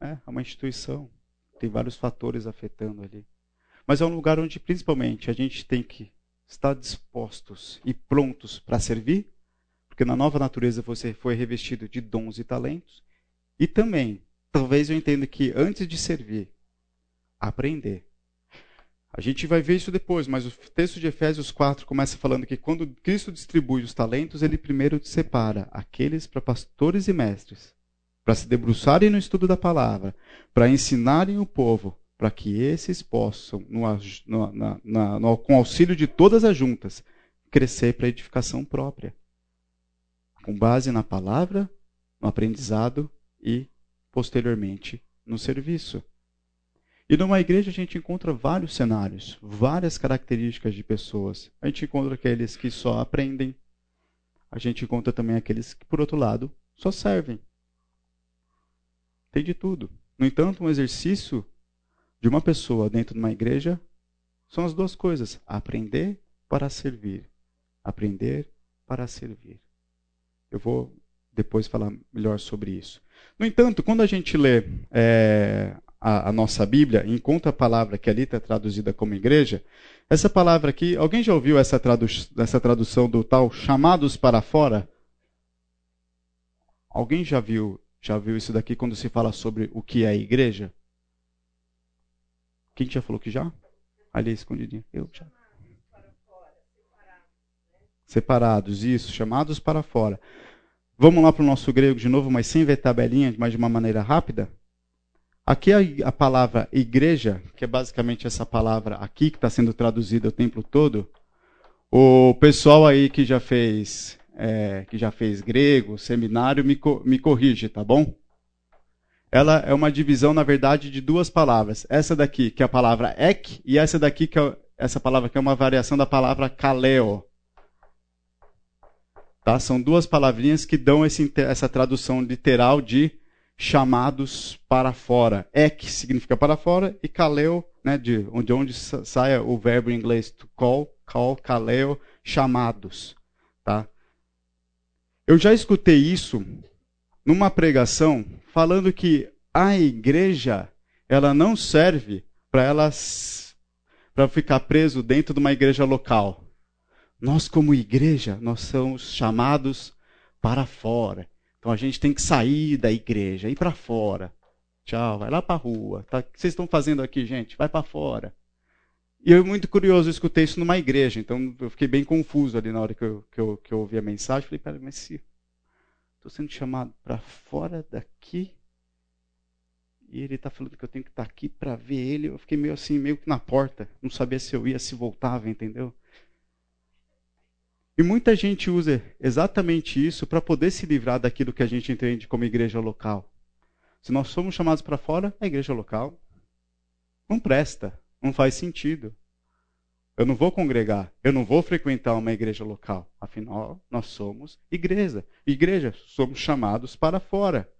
É, é uma instituição. Tem vários fatores afetando ali. Mas é um lugar onde, principalmente, a gente tem que estar dispostos e prontos para servir, porque na nova natureza você foi revestido de dons e talentos. E também, talvez eu entenda que antes de servir, aprender. A gente vai ver isso depois, mas o texto de Efésios 4 começa falando que quando Cristo distribui os talentos, ele primeiro separa aqueles para pastores e mestres, para se debruçarem no estudo da palavra, para ensinarem o povo, para que esses possam, no, no, na, no, com auxílio de todas as juntas, crescer para edificação própria, com base na palavra, no aprendizado e, posteriormente, no serviço. E numa igreja a gente encontra vários cenários, várias características de pessoas. A gente encontra aqueles que só aprendem, a gente encontra também aqueles que, por outro lado, só servem. Tem de tudo. No entanto, um exercício de uma pessoa dentro de uma igreja são as duas coisas: aprender para servir. Aprender para servir. Eu vou depois falar melhor sobre isso. No entanto, quando a gente lê é, a, a, nossa Bíblia e encontra a palavra que ali está traduzida como igreja, essa palavra aqui, alguém já ouviu essa, tradu essa tradução do tal chamados para fora? Alguém já viu, já viu isso daqui quando se fala sobre o que é igreja? Quem já falou que já? Ali escondidinho. Eu já. Separados, isso, chamados para fora. Vamos lá para o nosso grego de novo, mas sem ver tabelinha, mas de uma maneira rápida? Aqui a, a palavra igreja, que é basicamente essa palavra aqui que está sendo traduzida o tempo todo, o pessoal aí que já fez é, que já fez grego, seminário, me, me corrige, tá bom? Ela é uma divisão, na verdade, de duas palavras. Essa daqui, que é a palavra ek, e essa daqui, que é essa palavra que é uma variação da palavra kaleo. Tá? São duas palavrinhas que dão esse, essa tradução literal de chamados para fora. Ek significa para fora e kaleo, né, de onde, onde sai o verbo em inglês to call, call, kaleo, chamados. Tá? Eu já escutei isso numa pregação falando que a igreja ela não serve para elas para ficar preso dentro de uma igreja local. Nós como igreja, nós somos chamados para fora. Então a gente tem que sair da igreja, ir para fora. Tchau, vai lá para a rua. Tá? O que vocês estão fazendo aqui, gente? Vai para fora. E eu, muito curioso, eu escutei isso numa igreja, então eu fiquei bem confuso ali na hora que eu, que eu, que eu ouvi a mensagem. Falei, pera, mas se estou sendo chamado para fora daqui e ele está falando que eu tenho que estar tá aqui para ver ele, eu fiquei meio assim, meio que na porta, não sabia se eu ia, se voltava, entendeu? E muita gente usa exatamente isso para poder se livrar daquilo que a gente entende como igreja local. Se nós somos chamados para fora, a igreja local não presta, não faz sentido. Eu não vou congregar, eu não vou frequentar uma igreja local. Afinal, nós somos igreja. Igreja, somos chamados para fora.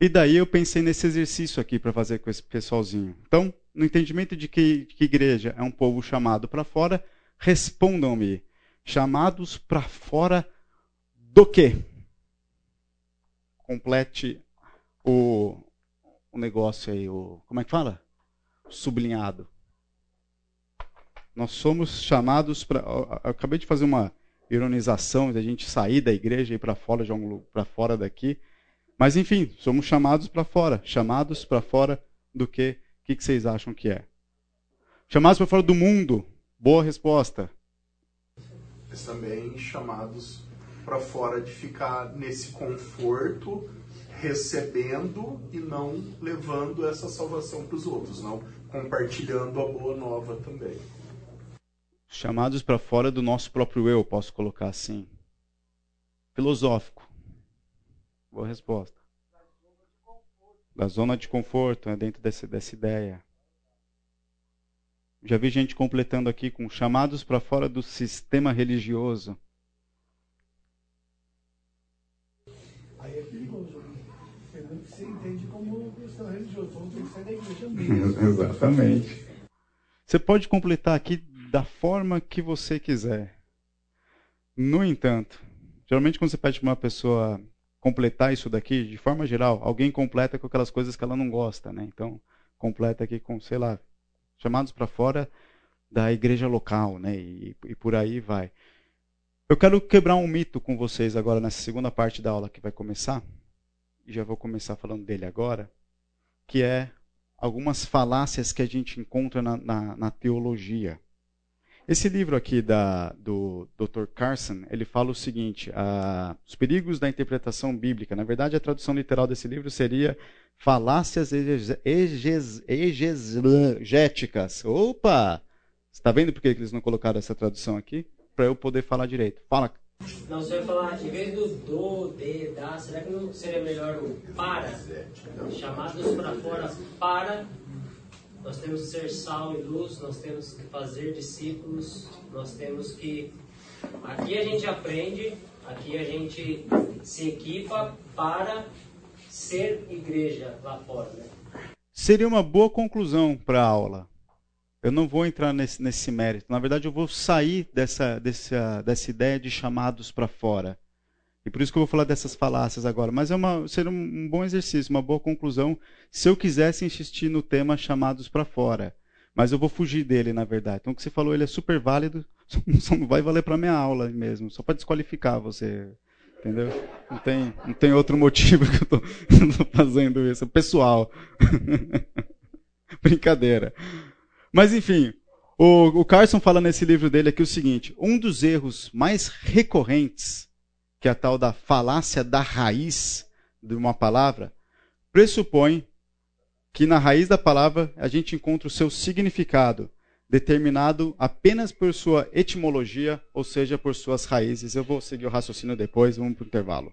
E daí eu pensei nesse exercício aqui para fazer com esse pessoalzinho. Então, no entendimento de que, que igreja é um povo chamado para fora, respondam-me: chamados para fora do quê? Complete o, o negócio aí, o, como é que fala? Sublinhado. Nós somos chamados para. Acabei de fazer uma ironização da gente sair da igreja e ir para fora de um, para fora daqui. Mas enfim, somos chamados para fora. Chamados para fora do que? O que, que vocês acham que é? Chamados para fora do mundo. Boa resposta. Mas também chamados para fora de ficar nesse conforto, recebendo e não levando essa salvação para os outros, não compartilhando a boa nova também. Chamados para fora do nosso próprio eu, posso colocar assim. Filosófico. Boa resposta. Da zona de conforto, é dentro dessa, dessa ideia. Já vi gente completando aqui com chamados para fora do sistema religioso. Aí é perigoso. Você entende como questão religiosa. Então tem que sair da igreja mesmo. *laughs* Exatamente. Você pode completar aqui da forma que você quiser. No entanto, geralmente quando você pede para uma pessoa completar isso daqui, de forma geral, alguém completa com aquelas coisas que ela não gosta, né? Então, completa aqui com, sei lá, chamados para fora da igreja local, né? E, e, por aí vai. Eu quero quebrar um mito com vocês agora nessa segunda parte da aula que vai começar. E já vou começar falando dele agora, que é algumas falácias que a gente encontra na, na, na teologia. Esse livro aqui da, do Dr. Carson, ele fala o seguinte: os perigos da interpretação bíblica. Na verdade, a tradução literal desse livro seria falácias exegéticas. Opa! Está vendo por que eles não colocaram essa tradução aqui? Para eu poder falar direito. Fala. Não, você vai falar, em vez do do, de, da, será que não seria melhor o para? Chamados para fora para nós temos que ser sal e luz, nós temos que fazer discípulos, nós temos que. Aqui a gente aprende, aqui a gente se equipa para ser igreja lá fora. Né? Seria uma boa conclusão para a aula. Eu não vou entrar nesse, nesse mérito. Na verdade, eu vou sair dessa, dessa, dessa ideia de chamados para fora. E por isso que eu vou falar dessas falácias agora. Mas é uma, seria um bom exercício, uma boa conclusão, se eu quisesse insistir no tema chamados para fora. Mas eu vou fugir dele, na verdade. Então, o que você falou, ele é super válido, *laughs* só não vai valer para minha aula mesmo, só para desqualificar você. Entendeu? Não tem, não tem outro motivo *laughs* que eu *laughs* estou fazendo isso. Pessoal. Brincadeira. Mas, enfim, o, o Carson fala nesse livro dele aqui o seguinte: um dos erros mais recorrentes que é a tal da falácia da raiz de uma palavra, pressupõe que na raiz da palavra a gente encontra o seu significado, determinado apenas por sua etimologia, ou seja, por suas raízes. Eu vou seguir o raciocínio depois, vamos para o intervalo.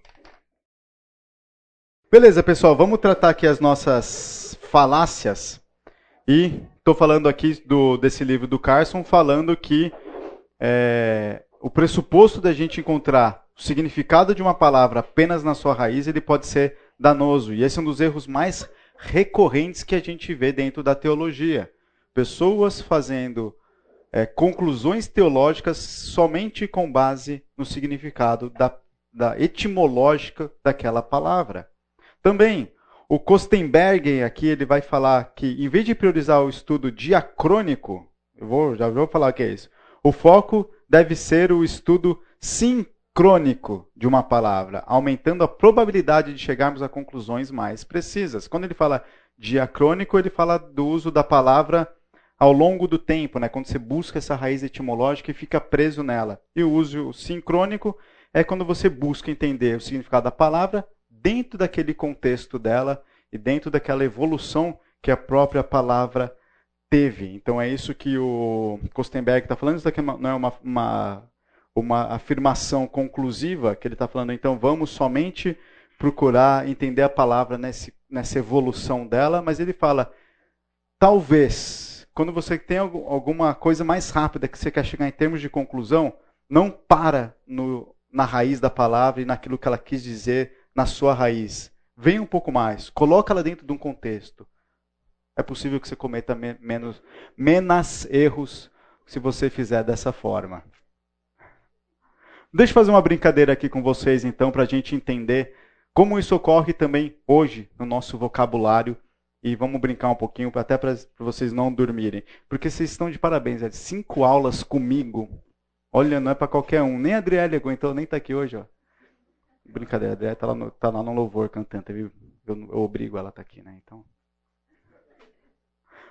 Beleza, pessoal, vamos tratar aqui as nossas falácias. E estou falando aqui do, desse livro do Carson, falando que é, o pressuposto da gente encontrar o significado de uma palavra apenas na sua raiz, ele pode ser danoso. E esse é um dos erros mais recorrentes que a gente vê dentro da teologia. Pessoas fazendo é, conclusões teológicas somente com base no significado da, da etimológica daquela palavra. Também, o Kostenberger aqui ele vai falar que, em vez de priorizar o estudo diacrônico, eu vou, já vou falar o que é isso, o foco deve ser o estudo sim crônico de uma palavra, aumentando a probabilidade de chegarmos a conclusões mais precisas. Quando ele fala diacrônico, ele fala do uso da palavra ao longo do tempo, né? quando você busca essa raiz etimológica e fica preso nela. E o uso sincrônico é quando você busca entender o significado da palavra dentro daquele contexto dela e dentro daquela evolução que a própria palavra teve. Então é isso que o Kostenberg está falando. Isso daqui não é uma, uma uma afirmação conclusiva, que ele está falando, então vamos somente procurar entender a palavra nesse, nessa evolução dela, mas ele fala, talvez, quando você tem alguma coisa mais rápida que você quer chegar em termos de conclusão, não para no, na raiz da palavra e naquilo que ela quis dizer na sua raiz. Vem um pouco mais, coloca ela dentro de um contexto. É possível que você cometa menos, menos erros se você fizer dessa forma. Deixa eu fazer uma brincadeira aqui com vocês, então, para a gente entender como isso ocorre também hoje no nosso vocabulário. E vamos brincar um pouquinho, até para vocês não dormirem. Porque vocês estão de parabéns. É cinco aulas comigo. Olha, não é para qualquer um. Nem a Adriele aguentou, nem está aqui hoje. Ó. Brincadeira, a Adriele está lá, no, tá lá no louvor cantando. Eu, eu obrigo ela a tá aqui, né? Então.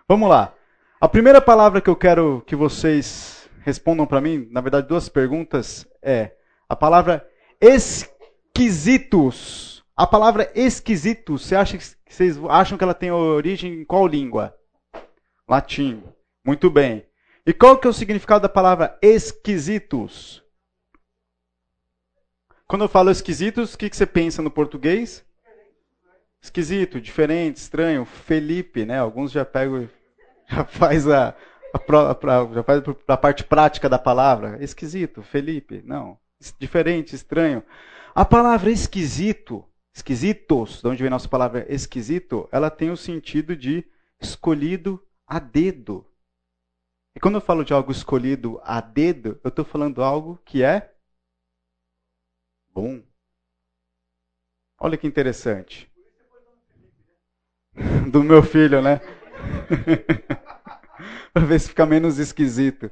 Vamos lá. A primeira palavra que eu quero que vocês respondam para mim, na verdade, duas perguntas é a palavra esquisitos. A palavra esquisitos, você acha, vocês acham que ela tem origem em qual língua? Latim. Muito bem. E qual que é o significado da palavra esquisitos? Quando eu falo esquisitos, o que, que você pensa no português? Esquisito, diferente, estranho. Felipe, né? Alguns já pegam, *laughs* já faz a, faz para a parte prática da palavra. Esquisito, Felipe, não. Diferente, estranho. A palavra esquisito, esquisitos, de onde vem a nossa palavra esquisito, ela tem o sentido de escolhido a dedo. E quando eu falo de algo escolhido a dedo, eu estou falando algo que é bom. Olha que interessante. *laughs* Do meu filho, né? *laughs* *laughs* para ver se fica menos esquisito.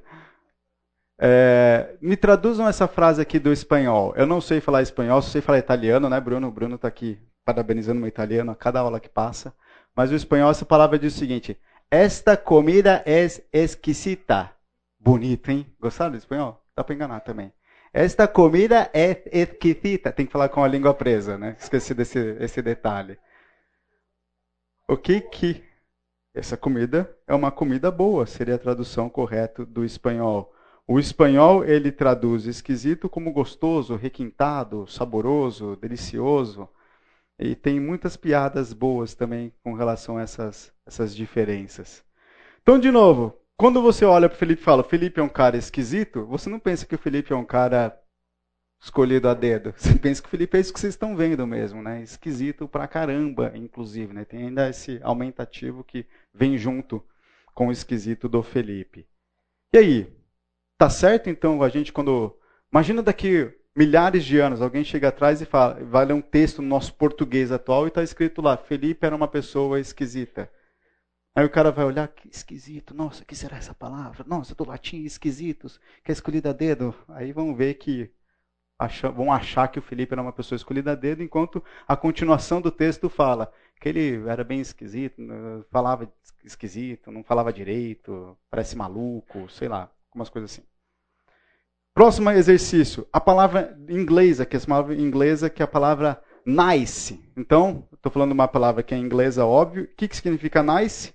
É, me traduzam essa frase aqui do espanhol. Eu não sei falar espanhol, sei falar italiano, né, Bruno? O Bruno está aqui parabenizando meu italiano a cada aula que passa. Mas o espanhol, essa palavra diz o seguinte: Esta comida é exquisita. Bonito, hein? Gostaram do espanhol? Dá para enganar também. Esta comida é exquisita. Tem que falar com a língua presa, né? Esqueci desse esse detalhe. O que que essa comida é uma comida boa, seria a tradução correta do espanhol. O espanhol ele traduz esquisito como gostoso, requintado, saboroso, delicioso. E tem muitas piadas boas também com relação a essas, essas diferenças. Então, de novo, quando você olha para o Felipe e fala, Felipe é um cara esquisito, você não pensa que o Felipe é um cara escolhido a dedo. *laughs* Você pensa que o Felipe é isso que vocês estão vendo mesmo, né? Esquisito pra caramba, inclusive, né? Tem ainda esse aumentativo que vem junto com o esquisito do Felipe. E aí? Tá certo então a gente quando imagina daqui milhares de anos alguém chega atrás e fala, vai ler um texto no nosso português atual e está escrito lá, Felipe era uma pessoa esquisita. Aí o cara vai olhar, que esquisito, nossa, que será essa palavra? Nossa, do latim, esquisitos, que é escolhida a dedo. Aí vão ver que vão achar que o Felipe era uma pessoa escolhida a dedo, enquanto a continuação do texto fala que ele era bem esquisito, falava esquisito, não falava direito, parece maluco, sei lá, algumas coisas assim. Próximo exercício, a palavra inglesa, que é a palavra inglesa, que é a palavra nice. Então, estou falando uma palavra que é inglesa, óbvio. O que, que significa nice?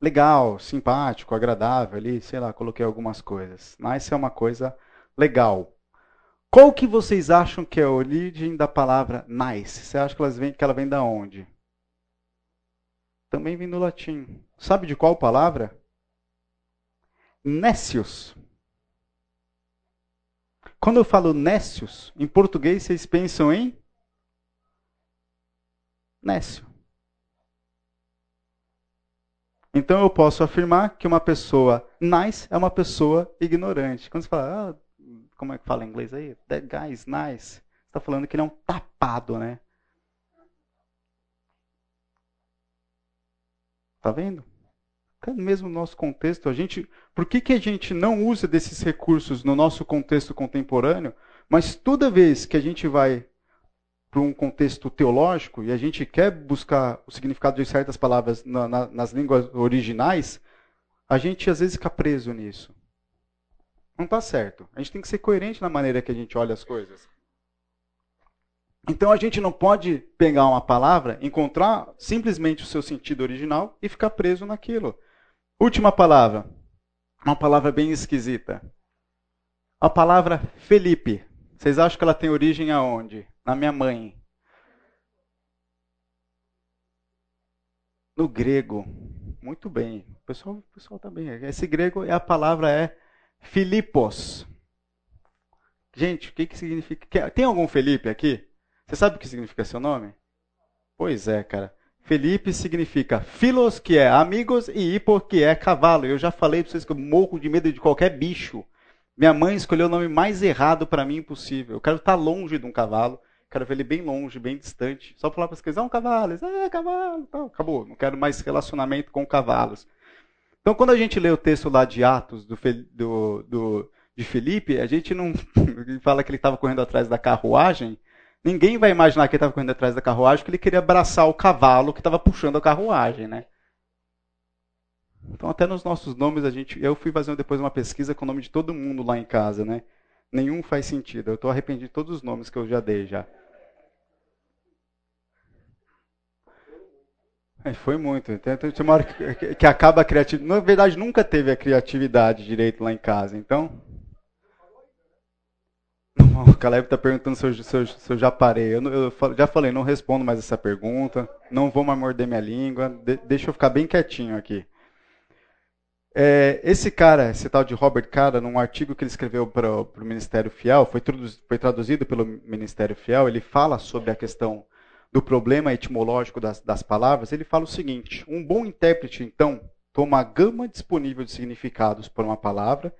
Legal, simpático, agradável ali, sei lá, coloquei algumas coisas. Nice é uma coisa legal. Qual que vocês acham que é a origem da palavra nice? Você acha que, elas vem, que ela vem da onde? Também vem do latim. Sabe de qual palavra? Nécios. Quando eu falo nécios, em português vocês pensam em nécio. Então eu posso afirmar que uma pessoa nice é uma pessoa ignorante. Quando você fala, ah, como é que fala em inglês aí? That guy is nice. Você está falando que ele é um tapado, né? Tá vendo? Até mesmo no nosso contexto, a gente, por que, que a gente não usa desses recursos no nosso contexto contemporâneo, mas toda vez que a gente vai para um contexto teológico e a gente quer buscar o significado de certas palavras na, na, nas línguas originais, a gente às vezes fica preso nisso. Não está certo. A gente tem que ser coerente na maneira que a gente olha as coisas. Então a gente não pode pegar uma palavra, encontrar simplesmente o seu sentido original e ficar preso naquilo. Última palavra. Uma palavra bem esquisita. A palavra Felipe. Vocês acham que ela tem origem aonde? Na minha mãe. No grego. Muito bem. O pessoal, o pessoal tá bem. Esse grego, a palavra é Filipos. Gente, o que, que significa? Tem algum Felipe aqui? Você sabe o que significa seu nome? Pois é, cara. Felipe significa filos, que é amigos, e hipo, que é cavalo. Eu já falei para vocês que eu morro de medo de qualquer bicho. Minha mãe escolheu o nome mais errado para mim possível. Eu quero estar longe de um cavalo. Quero ver ele bem longe, bem distante. Só falar para as crianças, ah, um cavalo. Ah, cavalo. Acabou. Não quero mais relacionamento com cavalos. Então, quando a gente lê o texto lá de Atos do, do, do de Felipe, a gente não *laughs* fala que ele estava correndo atrás da carruagem. Ninguém vai imaginar que ele estava correndo atrás da carruagem, que ele queria abraçar o cavalo que estava puxando a carruagem, né? Então, até nos nossos nomes, a gente, eu fui fazendo depois uma pesquisa com o nome de todo mundo lá em casa, né? Nenhum faz sentido. Eu estou arrependido de todos os nomes que eu já dei já. É, foi muito. Tem, tem uma hora que, que acaba a criatividade. Na verdade, nunca teve a criatividade direito lá em casa. Então. o Caleb está perguntando se eu, se, eu, se eu, já parei. Eu, eu, já falei, não respondo mais essa pergunta. Não vou mais morder minha língua. De, deixa eu ficar bem quietinho aqui. É, esse cara, esse tal de Robert Cara, num artigo que ele escreveu para o Ministério Fiel, foi, foi traduzido pelo Ministério Fiel, ele fala sobre a questão do problema etimológico das, das palavras, ele fala o seguinte: um bom intérprete, então, toma a gama disponível de significados para uma palavra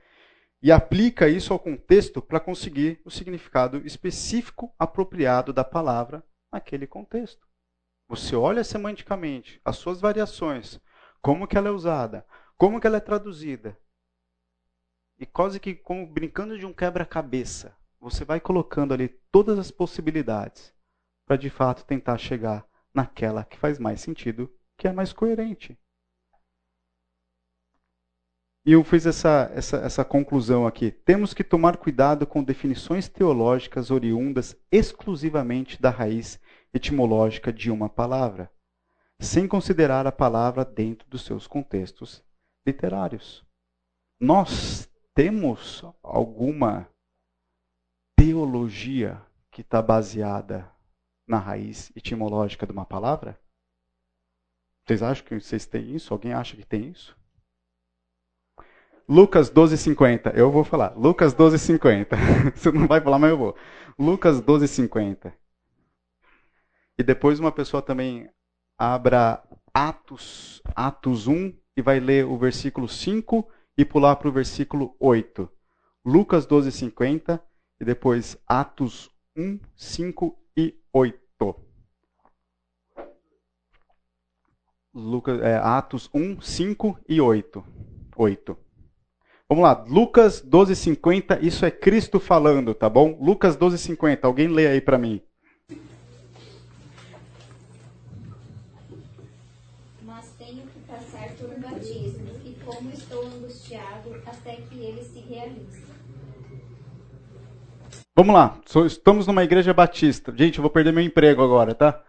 e aplica isso ao contexto para conseguir o significado específico apropriado da palavra naquele contexto. Você olha semanticamente as suas variações, como que ela é usada, como que ela é traduzida. E quase que como brincando de um quebra-cabeça, você vai colocando ali todas as possibilidades para de fato tentar chegar naquela que faz mais sentido, que é mais coerente. E eu fiz essa, essa, essa conclusão aqui. Temos que tomar cuidado com definições teológicas oriundas exclusivamente da raiz etimológica de uma palavra, sem considerar a palavra dentro dos seus contextos literários. Nós temos alguma teologia que está baseada na raiz etimológica de uma palavra? Vocês acham que vocês têm isso? Alguém acha que tem isso? Lucas 12:50. Eu vou falar. Lucas 12:50. *laughs* Você não vai falar, mas eu vou. Lucas 12:50. E depois uma pessoa também abra Atos, Atos 1 e vai ler o versículo 5 e pular para o versículo 8. Lucas 12, 50 e depois Atos 1, 5 e 8. Lucas, é, Atos 1, 5 e 8. 8. Vamos lá, Lucas 12, 50, isso é Cristo falando, tá bom? Lucas 12, 50, alguém lê aí para mim. até que ele se realize. Vamos lá, estamos numa igreja batista. Gente, eu vou perder meu emprego agora, tá?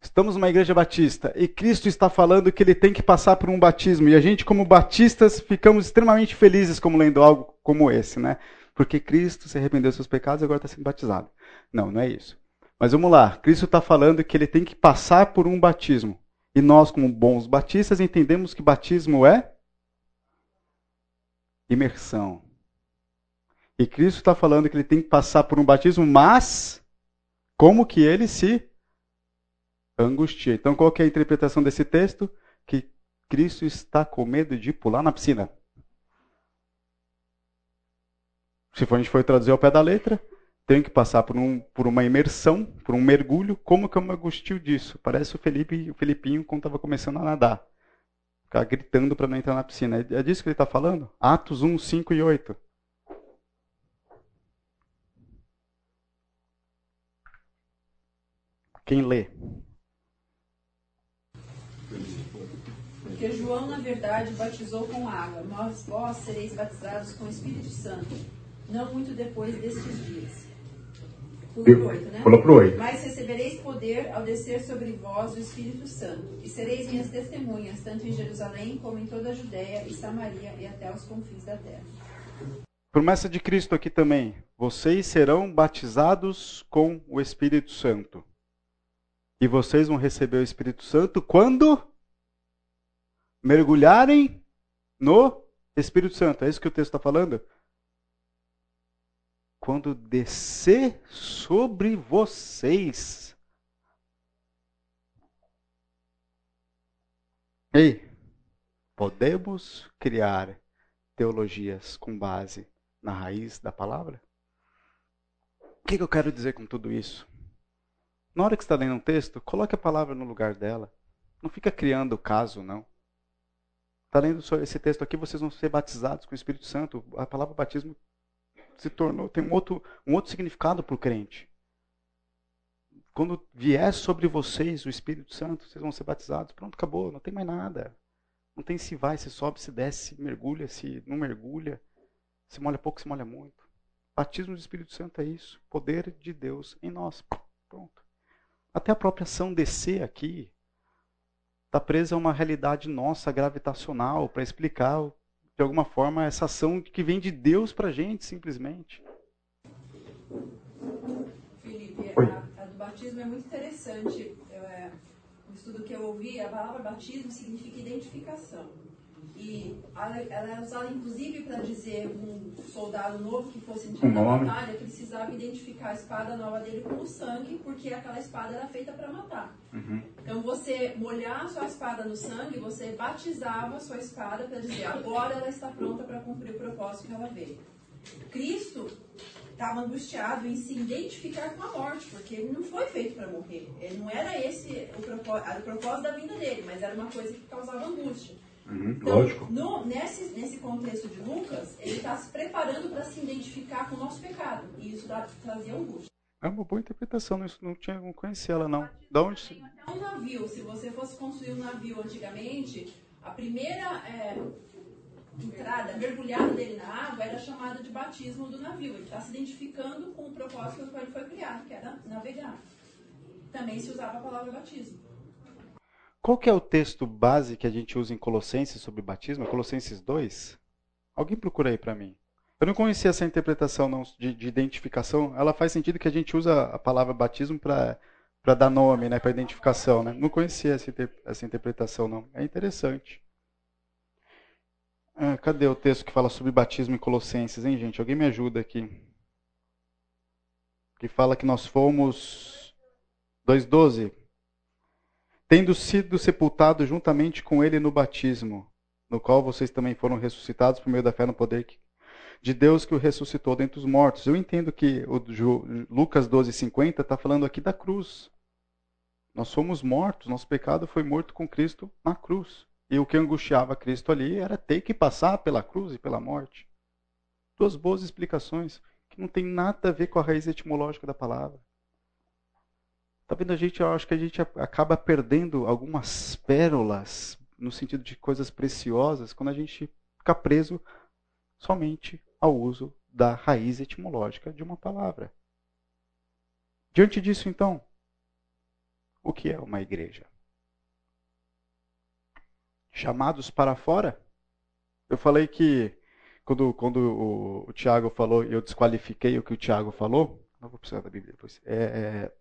Estamos numa igreja batista e Cristo está falando que ele tem que passar por um batismo. E a gente, como batistas, ficamos extremamente felizes como lendo algo como esse, né? Porque Cristo se arrependeu dos seus pecados e agora está sendo batizado. Não, não é isso. Mas vamos lá, Cristo está falando que ele tem que passar por um batismo. E nós, como bons batistas, entendemos que batismo é imersão. E Cristo está falando que ele tem que passar por um batismo, mas como que ele se angustia. Então, qual é a interpretação desse texto? Que Cristo está com medo de pular na piscina. Se a gente for traduzir ao pé da letra, tem que passar por, um, por uma imersão, por um mergulho. Como que eu me angustio disso? Parece o Felipe, o Felipinho quando estava começando a nadar. Ficar gritando para não entrar na piscina. É, é disso que ele está falando? Atos 1, 5 e 8. Quem lê? Porque João, na verdade, batizou com água, mas vós sereis batizados com o Espírito Santo, não muito depois destes dias. Pula 8, né? Pula pro 8. Mas recebereis poder ao descer sobre vós o Espírito Santo, e sereis minhas testemunhas, tanto em Jerusalém como em toda a Judéia e Samaria e até os confins da terra. Promessa de Cristo aqui também. Vocês serão batizados com o Espírito Santo. E vocês vão receber o Espírito Santo quando mergulharem no Espírito Santo. É isso que o texto está falando? quando descer sobre vocês. Ei, podemos criar teologias com base na raiz da palavra? O que, eu quero dizer com tudo isso? Na hora que está lendo um texto, coloque a palavra no lugar dela. Não fica criando caso, não. Está lendo esse texto aqui, vocês vão ser batizados com o Espírito Santo. A palavra batismo se tornou, tem um outro, um outro significado para o crente. Quando vier sobre vocês o Espírito Santo, vocês vão ser batizados. Pronto, acabou, não tem mais nada. Não tem se vai, se sobe, se desce, se mergulha, se não mergulha, se molha pouco, se molha muito. Batismo do Espírito Santo é isso, poder de Deus em nós. Pronto. Até a própria ação descer aqui está presa a uma realidade nossa gravitacional para explicar de alguma forma, essa ação que vem de Deus para a gente, simplesmente. Felipe, a, a, do batismo é muito interessante. Eu, é, o estudo que eu ouvi, a palavra batismo significa identificação. E ela, ela é usada inclusive para dizer um soldado novo que fosse entrar na batalha precisava identificar a espada nova dele com o sangue, porque aquela espada era feita para matar. Uhum. Então você molhar a sua espada no sangue, você batizava a sua espada para dizer agora ela está pronta para cumprir o propósito que ela veio. Cristo estava angustiado em se identificar com a morte, porque ele não foi feito para morrer. Ele não era esse o propósito, o propósito da vinda dele, mas era uma coisa que causava angústia. Uhum, então, lógico. No, nesse, nesse contexto de Lucas, ele está se preparando para se identificar com o nosso pecado. E isso dá, trazia angústia. É uma boa interpretação, não, não, tinha, não conhecia ela não. Da onde? Tem até um navio, se você fosse construir um navio antigamente, a primeira é, entrada, mergulhada dele na água, era chamada de batismo do navio. Ele está se identificando com o propósito do qual ele foi criado, que era navegar. Também se usava a palavra batismo. Qual que é o texto base que a gente usa em Colossenses sobre batismo? Colossenses 2? Alguém procura aí para mim. Eu não conhecia essa interpretação não, de, de, identificação. Ela faz sentido que a gente usa a palavra batismo para dar nome, né, para identificação. Né? Não conhecia essa, essa interpretação, não. É interessante. Ah, cadê o texto que fala sobre batismo em Colossenses, hein, gente? Alguém me ajuda aqui. Que fala que nós fomos 2,12 tendo sido sepultados juntamente com ele no batismo, no qual vocês também foram ressuscitados por meio da fé no poder de Deus que o ressuscitou dentre os mortos. Eu entendo que o Lucas 12:50 está falando aqui da cruz. Nós somos mortos, nosso pecado foi morto com Cristo na cruz. E o que angustiava Cristo ali era ter que passar pela cruz e pela morte. Duas boas explicações que não tem nada a ver com a raiz etimológica da palavra. Tá vendo a gente? Eu acho que a gente acaba perdendo algumas pérolas no sentido de coisas preciosas quando a gente fica preso somente ao uso da raiz etimológica de uma palavra. Diante disso, então, o que é uma igreja? Chamados para fora? Eu falei que quando, quando o, o Tiago falou, eu desqualifiquei o que o Tiago falou. Não vou precisar da Bíblia depois. É, é,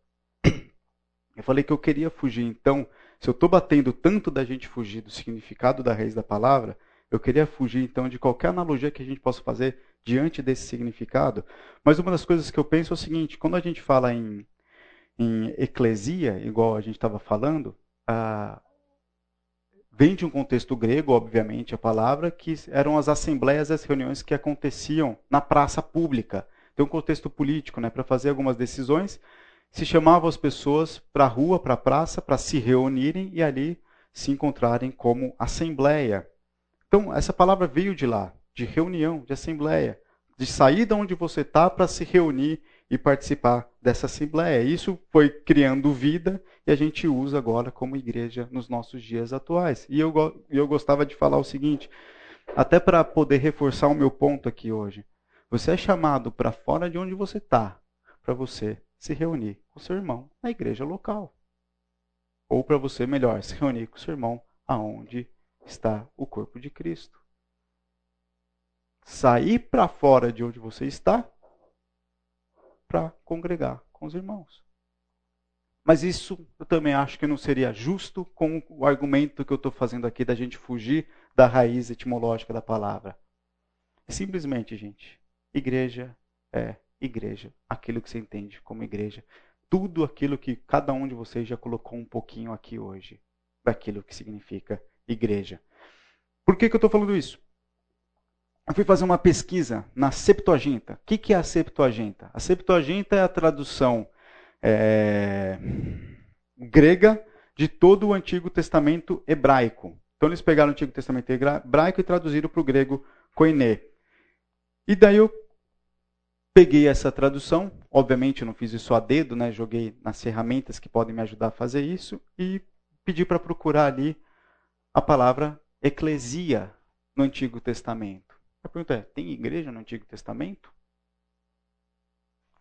eu falei que eu queria fugir. Então, se eu estou batendo tanto da gente fugir do significado da raiz da palavra, eu queria fugir então de qualquer analogia que a gente possa fazer diante desse significado. Mas uma das coisas que eu penso é o seguinte: quando a gente fala em, em eclesia, igual a gente estava falando, vem de um contexto grego, obviamente, a palavra, que eram as assembleias, as reuniões que aconteciam na praça pública. Tem um contexto político, né, para fazer algumas decisões se chamava as pessoas para a rua, para a praça, para se reunirem e ali se encontrarem como assembleia. Então, essa palavra veio de lá, de reunião, de assembleia, de sair de onde você está para se reunir e participar dessa assembleia. Isso foi criando vida e a gente usa agora como igreja nos nossos dias atuais. E eu, eu gostava de falar o seguinte, até para poder reforçar o meu ponto aqui hoje. Você é chamado para fora de onde você está, para você se reunir com seu irmão na igreja local. Ou para você, melhor, *laughs* se reunir com seu irmão aonde está o corpo de Cristo. Sair para fora de onde você está para congregar com os irmãos. Mas isso eu também acho que não seria justo com o argumento que eu estou fazendo aqui da gente fugir da raiz etimológica da palavra. Simplesmente, gente, igreja é igreja, aquilo que você entende como igreja. Tudo aquilo que cada um de vocês já colocou um pouquinho aqui hoje, daquilo que significa igreja. Por que, que eu estou falando isso? Eu fui fazer uma pesquisa na Septuaginta. O que, que é a Septuaginta? A Septuaginta é a tradução é, grega de todo o Antigo Testamento hebraico. Então eles pegaram o Antigo Testamento hebraico e traduziram para o grego koiné. E daí eu Peguei essa tradução, obviamente eu não fiz isso a dedo, né? joguei nas ferramentas que podem me ajudar a fazer isso e pedi para procurar ali a palavra eclesia no Antigo Testamento. A pergunta é: tem igreja no Antigo Testamento?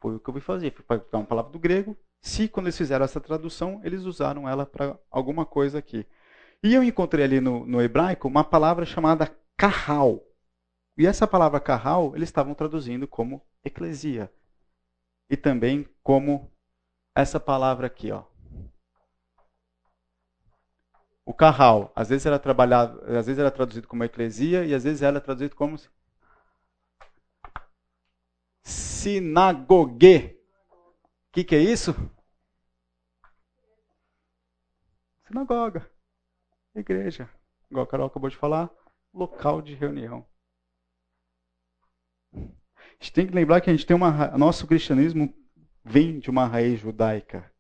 Foi o que eu fui fazer. Fui pegar uma palavra do grego. Se, quando eles fizeram essa tradução, eles usaram ela para alguma coisa aqui. E eu encontrei ali no, no hebraico uma palavra chamada kahal. E essa palavra carral, eles estavam traduzindo como eclesia. E também como essa palavra aqui, ó. O carral, às vezes era trabalhado, às vezes era traduzido como eclesia e às vezes era traduzido como sinagogue. O que, que é isso? Sinagoga. Igreja. Igual a Carol acabou de falar, local de reunião. A gente tem que lembrar que a gente tem uma. Nosso cristianismo vem de uma raiz judaica.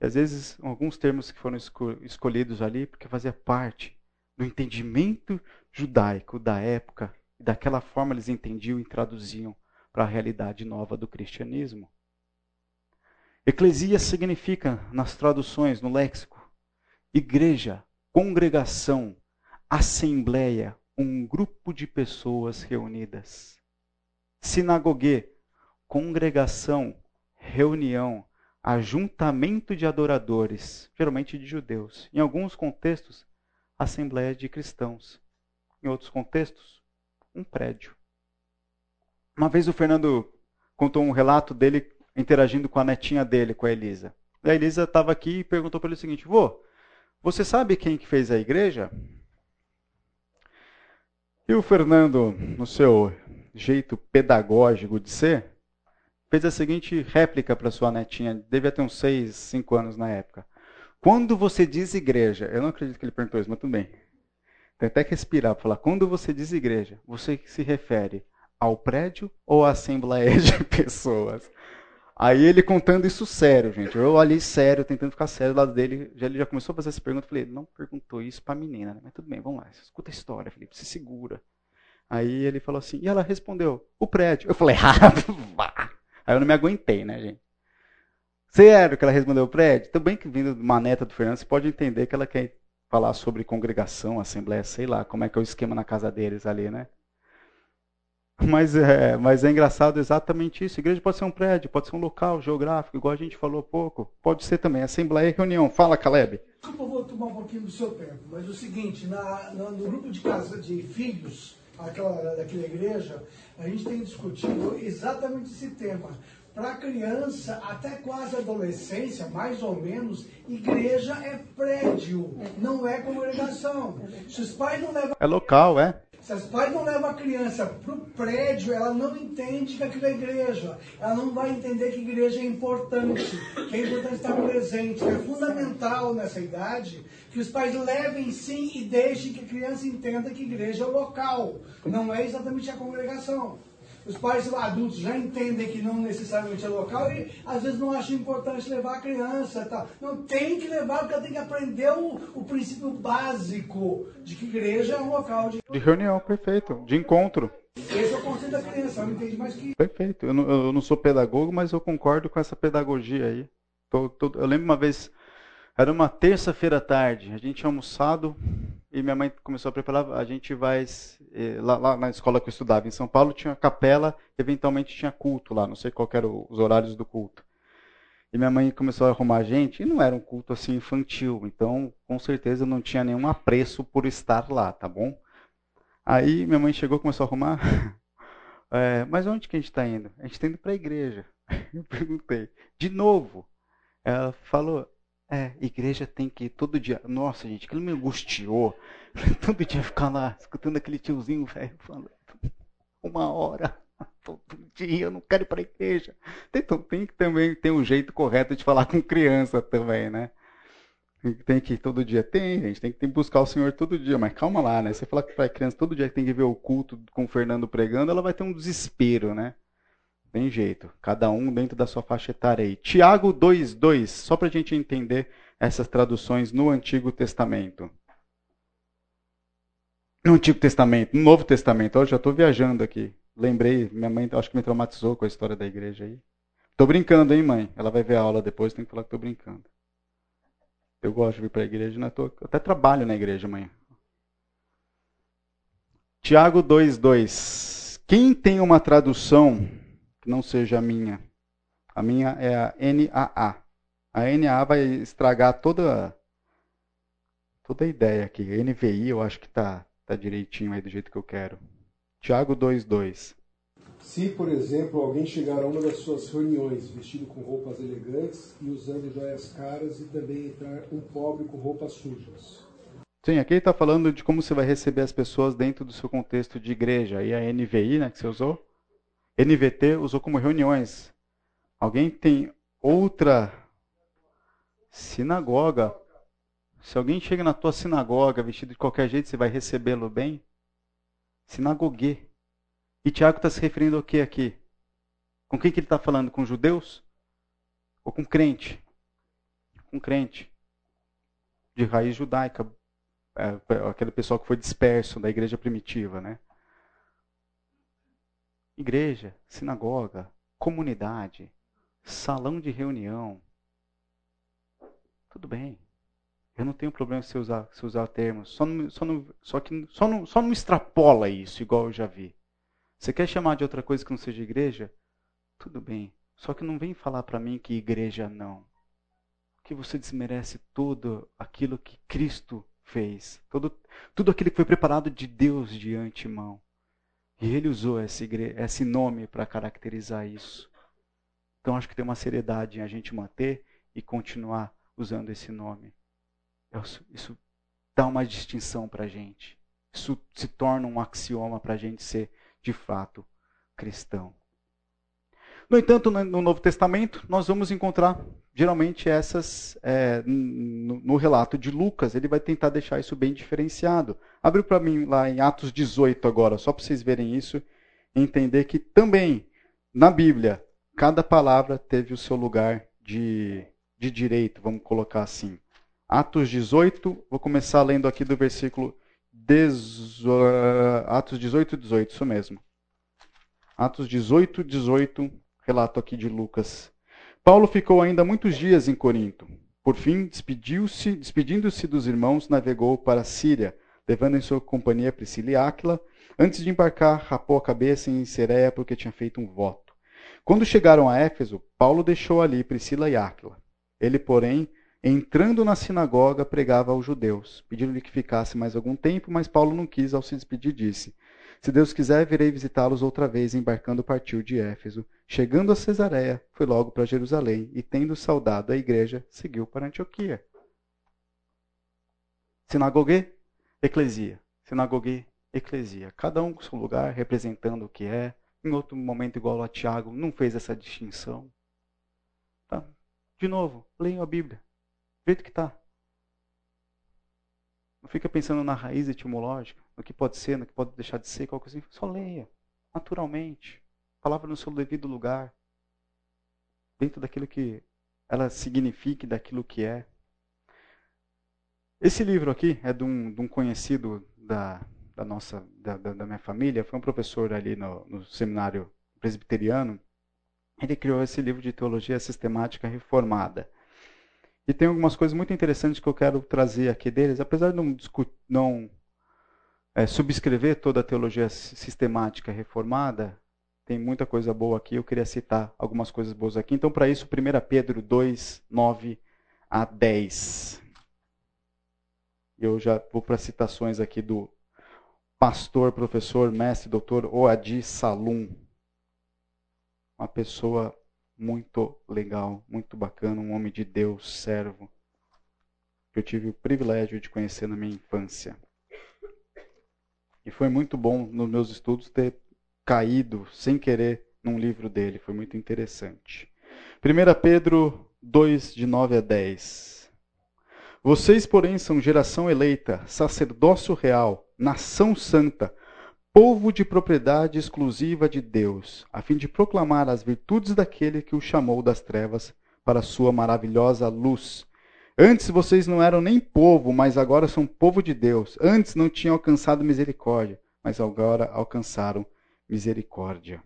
E às vezes, alguns termos que foram escolhidos ali, porque fazia parte do entendimento judaico da época, e daquela forma eles entendiam e traduziam para a realidade nova do cristianismo. Eclesia significa, nas traduções, no léxico, igreja, congregação, assembleia, um grupo de pessoas reunidas. Sinagogue, congregação, reunião, ajuntamento de adoradores, geralmente de judeus. Em alguns contextos, assembleia de cristãos. Em outros contextos, um prédio. Uma vez o Fernando contou um relato dele interagindo com a netinha dele, com a Elisa. E a Elisa estava aqui e perguntou para ele o seguinte: Vô, você sabe quem que fez a igreja? E o Fernando, no seu jeito pedagógico de ser, fez a seguinte réplica para sua netinha, devia ter uns 6, 5 anos na época. Quando você diz igreja, eu não acredito que ele perguntou isso, mas tudo bem. Tem até que respirar para falar. Quando você diz igreja, você se refere ao prédio ou à assembleia *laughs* de pessoas? Aí ele contando isso sério, gente. Eu ali sério, tentando ficar sério do lado dele. Já, ele já começou a fazer essa pergunta. Eu falei, não perguntou isso para a menina, né? Mas tudo bem, vamos lá. Escuta a história, Felipe, se segura. Aí ele falou assim, e ela respondeu, o prédio. Eu falei, *laughs* ah, Aí eu não me aguentei, né, gente? Sério que ela respondeu o prédio? Também que vindo de uma neta do Fernando, você pode entender que ela quer falar sobre congregação, assembleia, sei lá, como é que é o esquema na casa deles ali, né? Mas é, mas é engraçado exatamente isso. Igreja pode ser um prédio, pode ser um local geográfico, igual a gente falou há pouco. Pode ser também assembleia e reunião. Fala, Caleb. Desculpa, eu vou tomar um pouquinho do seu tempo, mas o seguinte, na, no grupo de casa de filhos, aquela, daquela igreja, a gente tem discutido exatamente esse tema. Para criança, até quase adolescência, mais ou menos, igreja é prédio, não é congregação. Se os pais não levam. É local, é? Se os pais não levam a criança para o prédio, ela não entende que aquilo é igreja. Ela não vai entender que igreja é importante, que é importante estar presente, é fundamental nessa idade que os pais levem sim e deixem que a criança entenda que igreja é o local, não é exatamente a congregação. Os pais adultos já entendem que não necessariamente é local e às vezes não acham importante levar a criança. Tá? Não tem que levar, porque ela tem que aprender o, o princípio básico de que igreja é um local de, de reunião, perfeito, de encontro. Esse é o conceito da criança, não entende mais que. Perfeito. Eu não, eu não sou pedagogo, mas eu concordo com essa pedagogia aí. Tô, tô, eu lembro uma vez era uma terça-feira à tarde, a gente tinha almoçado e minha mãe começou a preparar. A gente vai. Eh, lá, lá, na escola que eu estudava em São Paulo tinha capela, eventualmente tinha culto lá, não sei qual eram os horários do culto. E minha mãe começou a arrumar a gente, e não era um culto assim infantil, então com certeza não tinha nenhum apreço por estar lá, tá bom? Aí minha mãe chegou, começou a arrumar. É, *laughs* mas onde que a gente está indo? A gente está indo para a igreja. *laughs* Eu perguntei. De novo. Ela falou, é, igreja tem que ir todo dia. Nossa, gente, aquilo me angustiou. *laughs* Todo dia ficar lá, escutando aquele tiozinho velho falando. Uma hora, *laughs* todo dia, eu não quero ir para a igreja. Então tem que também ter um jeito correto de falar com criança também, né? Tem que ir todo dia. Tem, gente, tem que buscar o Senhor todo dia, mas calma lá, né? Você falar para a criança todo dia que tem que ver o culto com o Fernando pregando, ela vai ter um desespero, né? Tem jeito. Cada um dentro da sua faixa etária aí. Tiago 2,2, só para a gente entender essas traduções no Antigo Testamento. No Antigo Testamento, no Novo Testamento. Eu já estou viajando aqui. Lembrei, minha mãe acho que me traumatizou com a história da igreja aí. Tô brincando, hein, mãe? Ela vai ver a aula depois, tem que falar que tô brincando. Eu gosto de vir para a igreja, né? Tô, até trabalho na igreja amanhã. Tiago 2,2. Quem tem uma tradução que não seja a minha. A minha é a NAA. A NAA vai estragar toda toda a ideia aqui. NVI eu acho que tá tá direitinho aí do jeito que eu quero. Tiago 2:2. Se, por exemplo, alguém chegar a uma das suas reuniões vestido com roupas elegantes e usando joias caras e também entrar um pobre com roupas sujas. Sim, aqui está falando de como você vai receber as pessoas dentro do seu contexto de igreja. E a NVI, né, que você usou, NVT usou como reuniões. Alguém tem outra sinagoga? Se alguém chega na tua sinagoga vestido de qualquer jeito, você vai recebê-lo bem? Sinagogue. E Tiago está se referindo ao que aqui? Com quem que ele está falando? Com judeus? Ou com crente? Com crente. De raiz judaica. É, aquele pessoal que foi disperso da igreja primitiva, né? Igreja, sinagoga, comunidade, salão de reunião. Tudo bem. Eu não tenho problema se usar, se usar termos. Só não, só, não, só, que, só, não, só não extrapola isso, igual eu já vi. Você quer chamar de outra coisa que não seja igreja? Tudo bem. Só que não vem falar para mim que igreja não. Que você desmerece tudo aquilo que Cristo fez. Todo, tudo aquilo que foi preparado de Deus de antemão. E ele usou esse, esse nome para caracterizar isso. Então acho que tem uma seriedade em a gente manter e continuar usando esse nome. Isso, isso dá uma distinção para a gente. Isso se torna um axioma para a gente ser, de fato, cristão. No entanto, no Novo Testamento, nós vamos encontrar geralmente essas é, no, no, relato de Lucas, ele vai tentar deixar isso bem diferenciado. Abre para mim lá em Atos 18 agora, só para vocês verem isso e entender que também na Bíblia cada palavra teve o seu lugar de, de direito, vamos colocar assim. Atos 18, vou começar lendo aqui do versículo dezo, Atos 18, 18, isso mesmo. Atos 18, 18, relato aqui de Lucas. Paulo ficou ainda muitos dias em Corinto. Por fim, despediu-se, despedindo-se dos irmãos, navegou para a Síria, levando em sua companhia Priscila e Áquila. Antes de embarcar, rapou a cabeça em Cereia porque tinha feito um voto. Quando chegaram a Éfeso, Paulo deixou ali Priscila e Áquila. Ele, porém, entrando na sinagoga, pregava aos judeus. Pediram-lhe que ficasse mais algum tempo, mas Paulo não quis, ao se despedir, disse: Se Deus quiser, virei visitá-los outra vez, embarcando partiu de Éfeso. Chegando a Cesareia, foi logo para Jerusalém e, tendo saudado a igreja, seguiu para Antioquia. Sinagogue, eclesia. Sinagogue, eclesia. Cada um com seu lugar, representando o que é, em outro momento, igual a Tiago, não fez essa distinção. Tá? De novo, leiam a Bíblia. Do jeito que está. Não fica pensando na raiz etimológica, no que pode ser, no que pode deixar de ser, qualquer coisa. Só leia, naturalmente. Palavra no seu devido lugar. Dentro daquilo que ela signifique, daquilo que é. Esse livro aqui é de um, de um conhecido da, da nossa, da, da, minha família, foi um professor ali no, no seminário presbiteriano. Ele criou esse livro de teologia sistemática reformada. E tem algumas coisas muito interessantes que eu quero trazer aqui deles, apesar de não, não é, subscrever toda a teologia sistemática reformada, tem muita coisa boa aqui, eu queria citar algumas coisas boas aqui. Então, para isso, 1 Pedro 2, 9 a 10. Eu já vou para citações aqui do pastor, professor, mestre, doutor Oadi Salum. Uma pessoa muito legal, muito bacana, um homem de Deus, servo, que eu tive o privilégio de conhecer na minha infância. E foi muito bom nos meus estudos ter caído sem querer num livro dele, foi muito interessante. 1 Pedro 2, de 9 a 10. Vocês, porém, são geração eleita, sacerdócio real, nação santa, povo de propriedade exclusiva de Deus, a fim de proclamar as virtudes daquele que o chamou das trevas para a sua maravilhosa luz. Antes vocês não eram nem povo, mas agora são povo de Deus. Antes não tinham alcançado misericórdia, mas agora alcançaram misericórdia.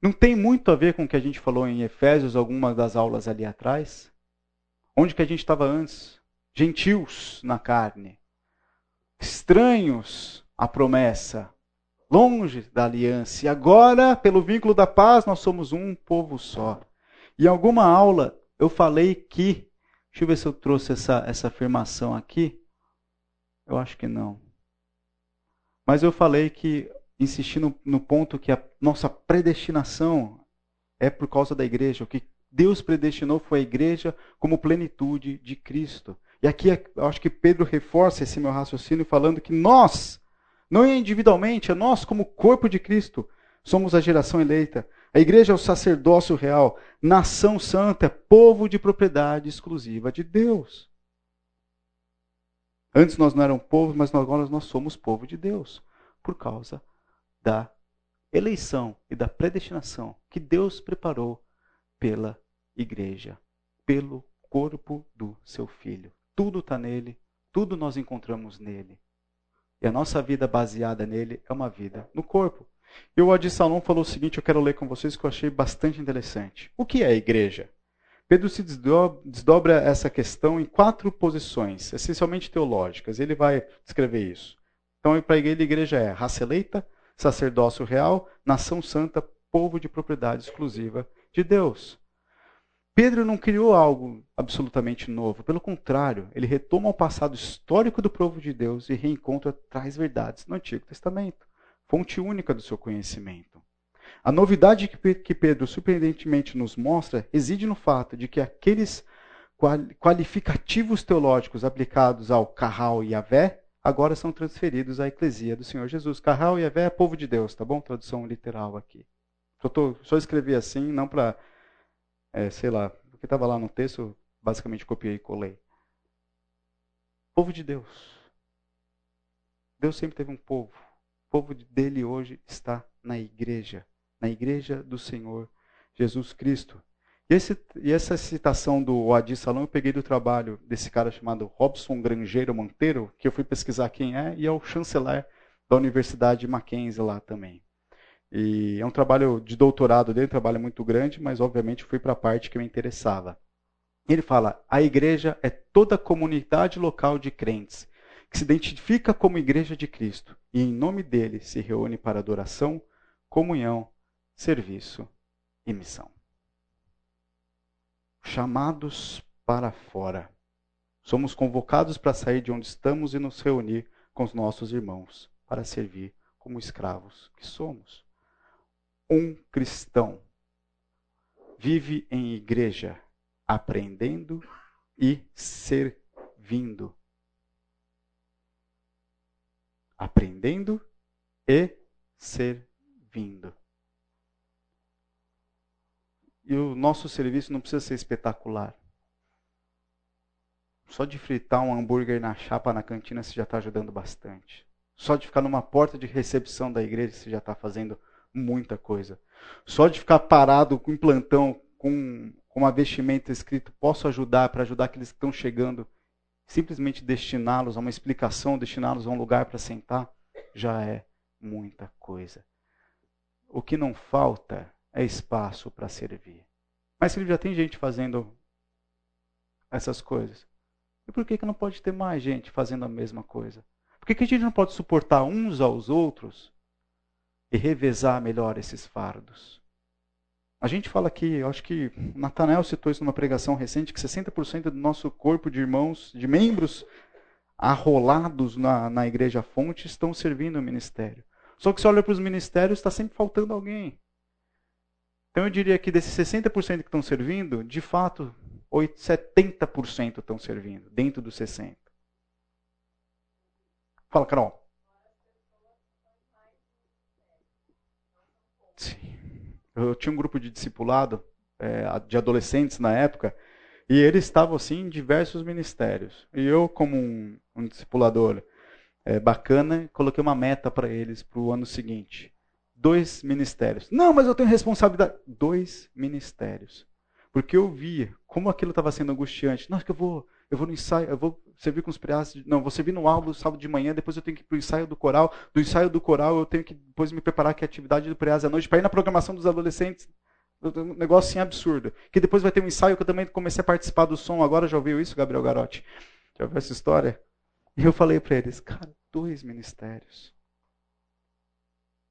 Não tem muito a ver com o que a gente falou em Efésios, algumas das aulas ali atrás? Onde que a gente estava antes? Gentios na carne, estranhos à promessa, longe da aliança. E agora, pelo vínculo da paz, nós somos um povo só. Em alguma aula eu falei que. Deixa eu ver se eu trouxe essa, essa afirmação aqui. Eu acho que não. Mas eu falei que, insistindo no ponto que a nossa predestinação é por causa da igreja. O que Deus predestinou foi a igreja como plenitude de Cristo. E aqui eu acho que Pedro reforça esse meu raciocínio falando que nós, não individualmente, é nós como corpo de Cristo, somos a geração eleita. A igreja é o sacerdócio real, nação santa, povo de propriedade exclusiva de Deus. Antes nós não éramos povo, mas agora nós somos povo de Deus, por causa da eleição e da predestinação que Deus preparou pela igreja, pelo corpo do seu filho. Tudo está nele, tudo nós encontramos nele. E a nossa vida baseada nele é uma vida no corpo. E o Adi Salom falou o seguinte, eu quero ler com vocês que eu achei bastante interessante. O que é a igreja? Pedro se desdobra essa questão em quatro posições, essencialmente teológicas. Ele vai descrever isso. Então, para ele, a igreja é raça eleita, sacerdócio real, nação santa, povo de propriedade exclusiva de Deus. Pedro não criou algo absolutamente novo, pelo contrário, ele retoma o passado histórico do povo de Deus e reencontra traz verdades no Antigo Testamento, fonte única do seu conhecimento. A novidade que Pedro surpreendentemente nos mostra reside no fato de que aqueles qualificativos teológicos aplicados ao Carral e Avé agora são transferidos à eclesia do Senhor Jesus. Carral e Avé é povo de Deus, tá bom? Tradução literal aqui. Só, tô, só escrevi assim, não para, é, sei lá, porque estava lá no texto, basicamente copiei e colei. Povo de Deus. Deus sempre teve um povo. Povo dele hoje está na igreja na igreja do Senhor Jesus Cristo. E, esse, e essa citação do Adi Salão eu peguei do trabalho desse cara chamado Robson Grangeiro Monteiro, que eu fui pesquisar quem é, e é o chanceler da Universidade Mackenzie lá também. E é um trabalho de doutorado dele, um trabalho muito grande, mas obviamente fui para a parte que me interessava. Ele fala: a igreja é toda a comunidade local de crentes que se identifica como igreja de Cristo e em nome dele se reúne para adoração, comunhão serviço e missão. Chamados para fora. Somos convocados para sair de onde estamos e nos reunir com os nossos irmãos para servir como escravos que somos. Um cristão vive em igreja, aprendendo e servindo. Aprendendo e servindo. E o nosso serviço não precisa ser espetacular. Só de fritar um hambúrguer na chapa na cantina você já está ajudando bastante. Só de ficar numa porta de recepção da igreja você já está fazendo muita coisa. Só de ficar parado com um plantão com, com uma vestimenta escrito posso ajudar para ajudar aqueles que estão chegando, simplesmente destiná-los a uma explicação, destiná-los a um lugar para sentar, já é muita coisa. O que não falta é espaço para servir. Mas se já tem gente fazendo essas coisas, e por que, que não pode ter mais gente fazendo a mesma coisa? Por que, que a gente não pode suportar uns aos outros e revezar melhor esses fardos? A gente fala aqui, acho que Natanael citou isso numa pregação recente, que 60% do nosso corpo de irmãos, de membros arrolados na, na igreja fonte, estão servindo o ministério. Só que se olha para os ministérios, está sempre faltando alguém. Então eu diria que desses 60% que estão servindo, de fato, 70% estão servindo, dentro dos 60%. Fala, Carol. Sim. Eu tinha um grupo de discipulado, é, de adolescentes na época, e eles estavam assim em diversos ministérios. E eu, como um, um discipulador é, bacana, coloquei uma meta para eles para o ano seguinte dois ministérios. Não, mas eu tenho responsabilidade. Dois ministérios. Porque eu via como aquilo estava sendo angustiante. Não, que eu vou, eu vou no ensaio, eu vou servir com os preaços. Não, vou servir no álbum sábado de manhã, depois eu tenho que ir para o ensaio do coral. Do ensaio do coral eu tenho que depois me preparar que a atividade do preaço à noite para ir na programação dos adolescentes. Um negócio assim absurdo. Que depois vai ter um ensaio que eu também comecei a participar do som. Agora já ouviu isso, Gabriel Garotti? Já ouviu essa história? E eu falei para eles, cara, dois ministérios.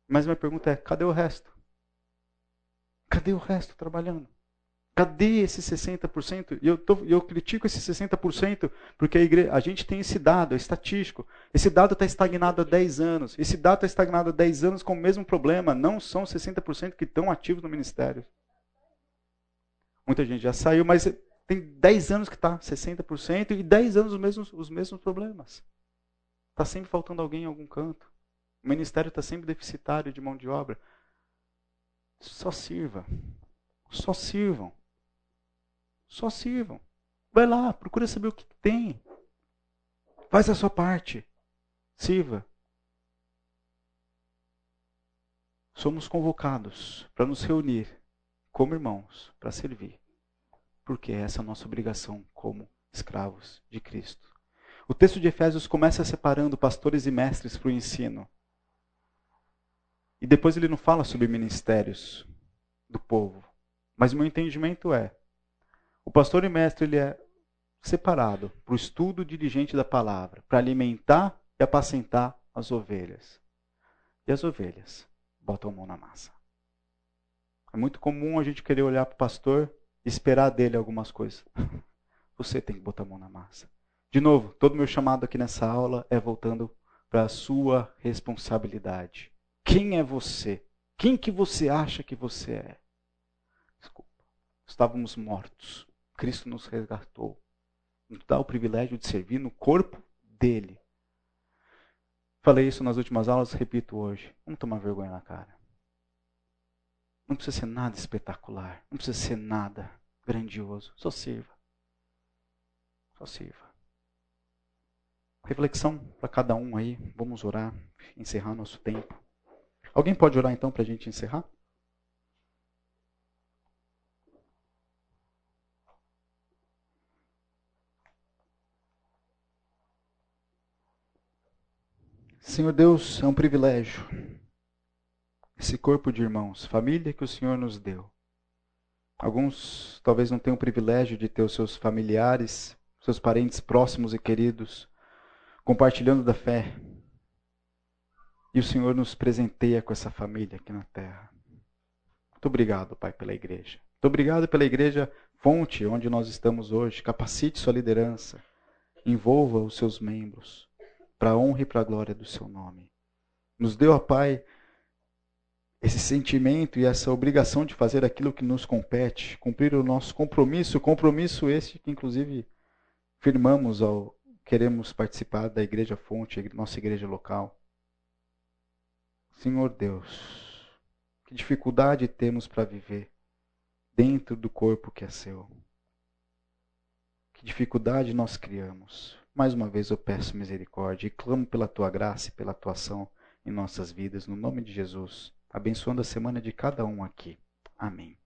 Mas minha pergunta é: cadê o resto? Cadê o resto trabalhando? Cadê esses 60%? E eu, tô, eu critico esses 60% porque a, igreja, a gente tem esse dado, é estatístico. Esse dado está estagnado há 10 anos. Esse dado está estagnado há 10 anos com o mesmo problema. Não são 60% que estão ativos no ministério. Muita gente já saiu, mas tem 10 anos que está 60% e 10 anos os mesmos, os mesmos problemas. Está sempre faltando alguém em algum canto. O ministério está sempre deficitário de mão de obra. Só sirva. Só sirvam. Só sirvam. Vai lá, procura saber o que tem. Faz a sua parte. Sirva. Somos convocados para nos reunir como irmãos, para servir. Porque essa é a nossa obrigação como escravos de Cristo. O texto de Efésios começa separando pastores e mestres para o ensino. E depois ele não fala sobre ministérios do povo. Mas o meu entendimento é: o pastor e mestre ele é separado para o estudo diligente da palavra, para alimentar e apacentar as ovelhas. E as ovelhas botam a mão na massa. É muito comum a gente querer olhar para o pastor e esperar dele algumas coisas. *laughs* Você tem que botar a mão na massa. De novo, todo meu chamado aqui nessa aula é voltando para a sua responsabilidade. Quem é você? Quem que você acha que você é? Desculpa. Estávamos mortos. Cristo nos resgatou. Nos dá o privilégio de servir no corpo dele. Falei isso nas últimas aulas, repito hoje. Vamos tomar vergonha na cara. Não precisa ser nada espetacular. Não precisa ser nada grandioso. Só sirva. Só sirva. Reflexão para cada um aí. Vamos orar, encerrar nosso tempo. Alguém pode orar então para a gente encerrar? Senhor Deus, é um privilégio esse corpo de irmãos, família que o Senhor nos deu. Alguns talvez não tenham o privilégio de ter os seus familiares, seus parentes próximos e queridos compartilhando da fé. E o Senhor nos presenteia com essa família aqui na terra. Muito obrigado, Pai, pela igreja. Muito obrigado pela igreja fonte onde nós estamos hoje. Capacite sua liderança. Envolva os seus membros para a honra e para a glória do seu nome. Nos deu, ó Pai, esse sentimento e essa obrigação de fazer aquilo que nos compete, cumprir o nosso compromisso, compromisso esse que inclusive firmamos ao queremos participar da igreja fonte, nossa igreja local. Senhor Deus, que dificuldade temos para viver dentro do corpo que é seu. Que dificuldade nós criamos. Mais uma vez eu peço misericórdia e clamo pela tua graça e pela tua ação em nossas vidas, no nome de Jesus, abençoando a semana de cada um aqui. Amém.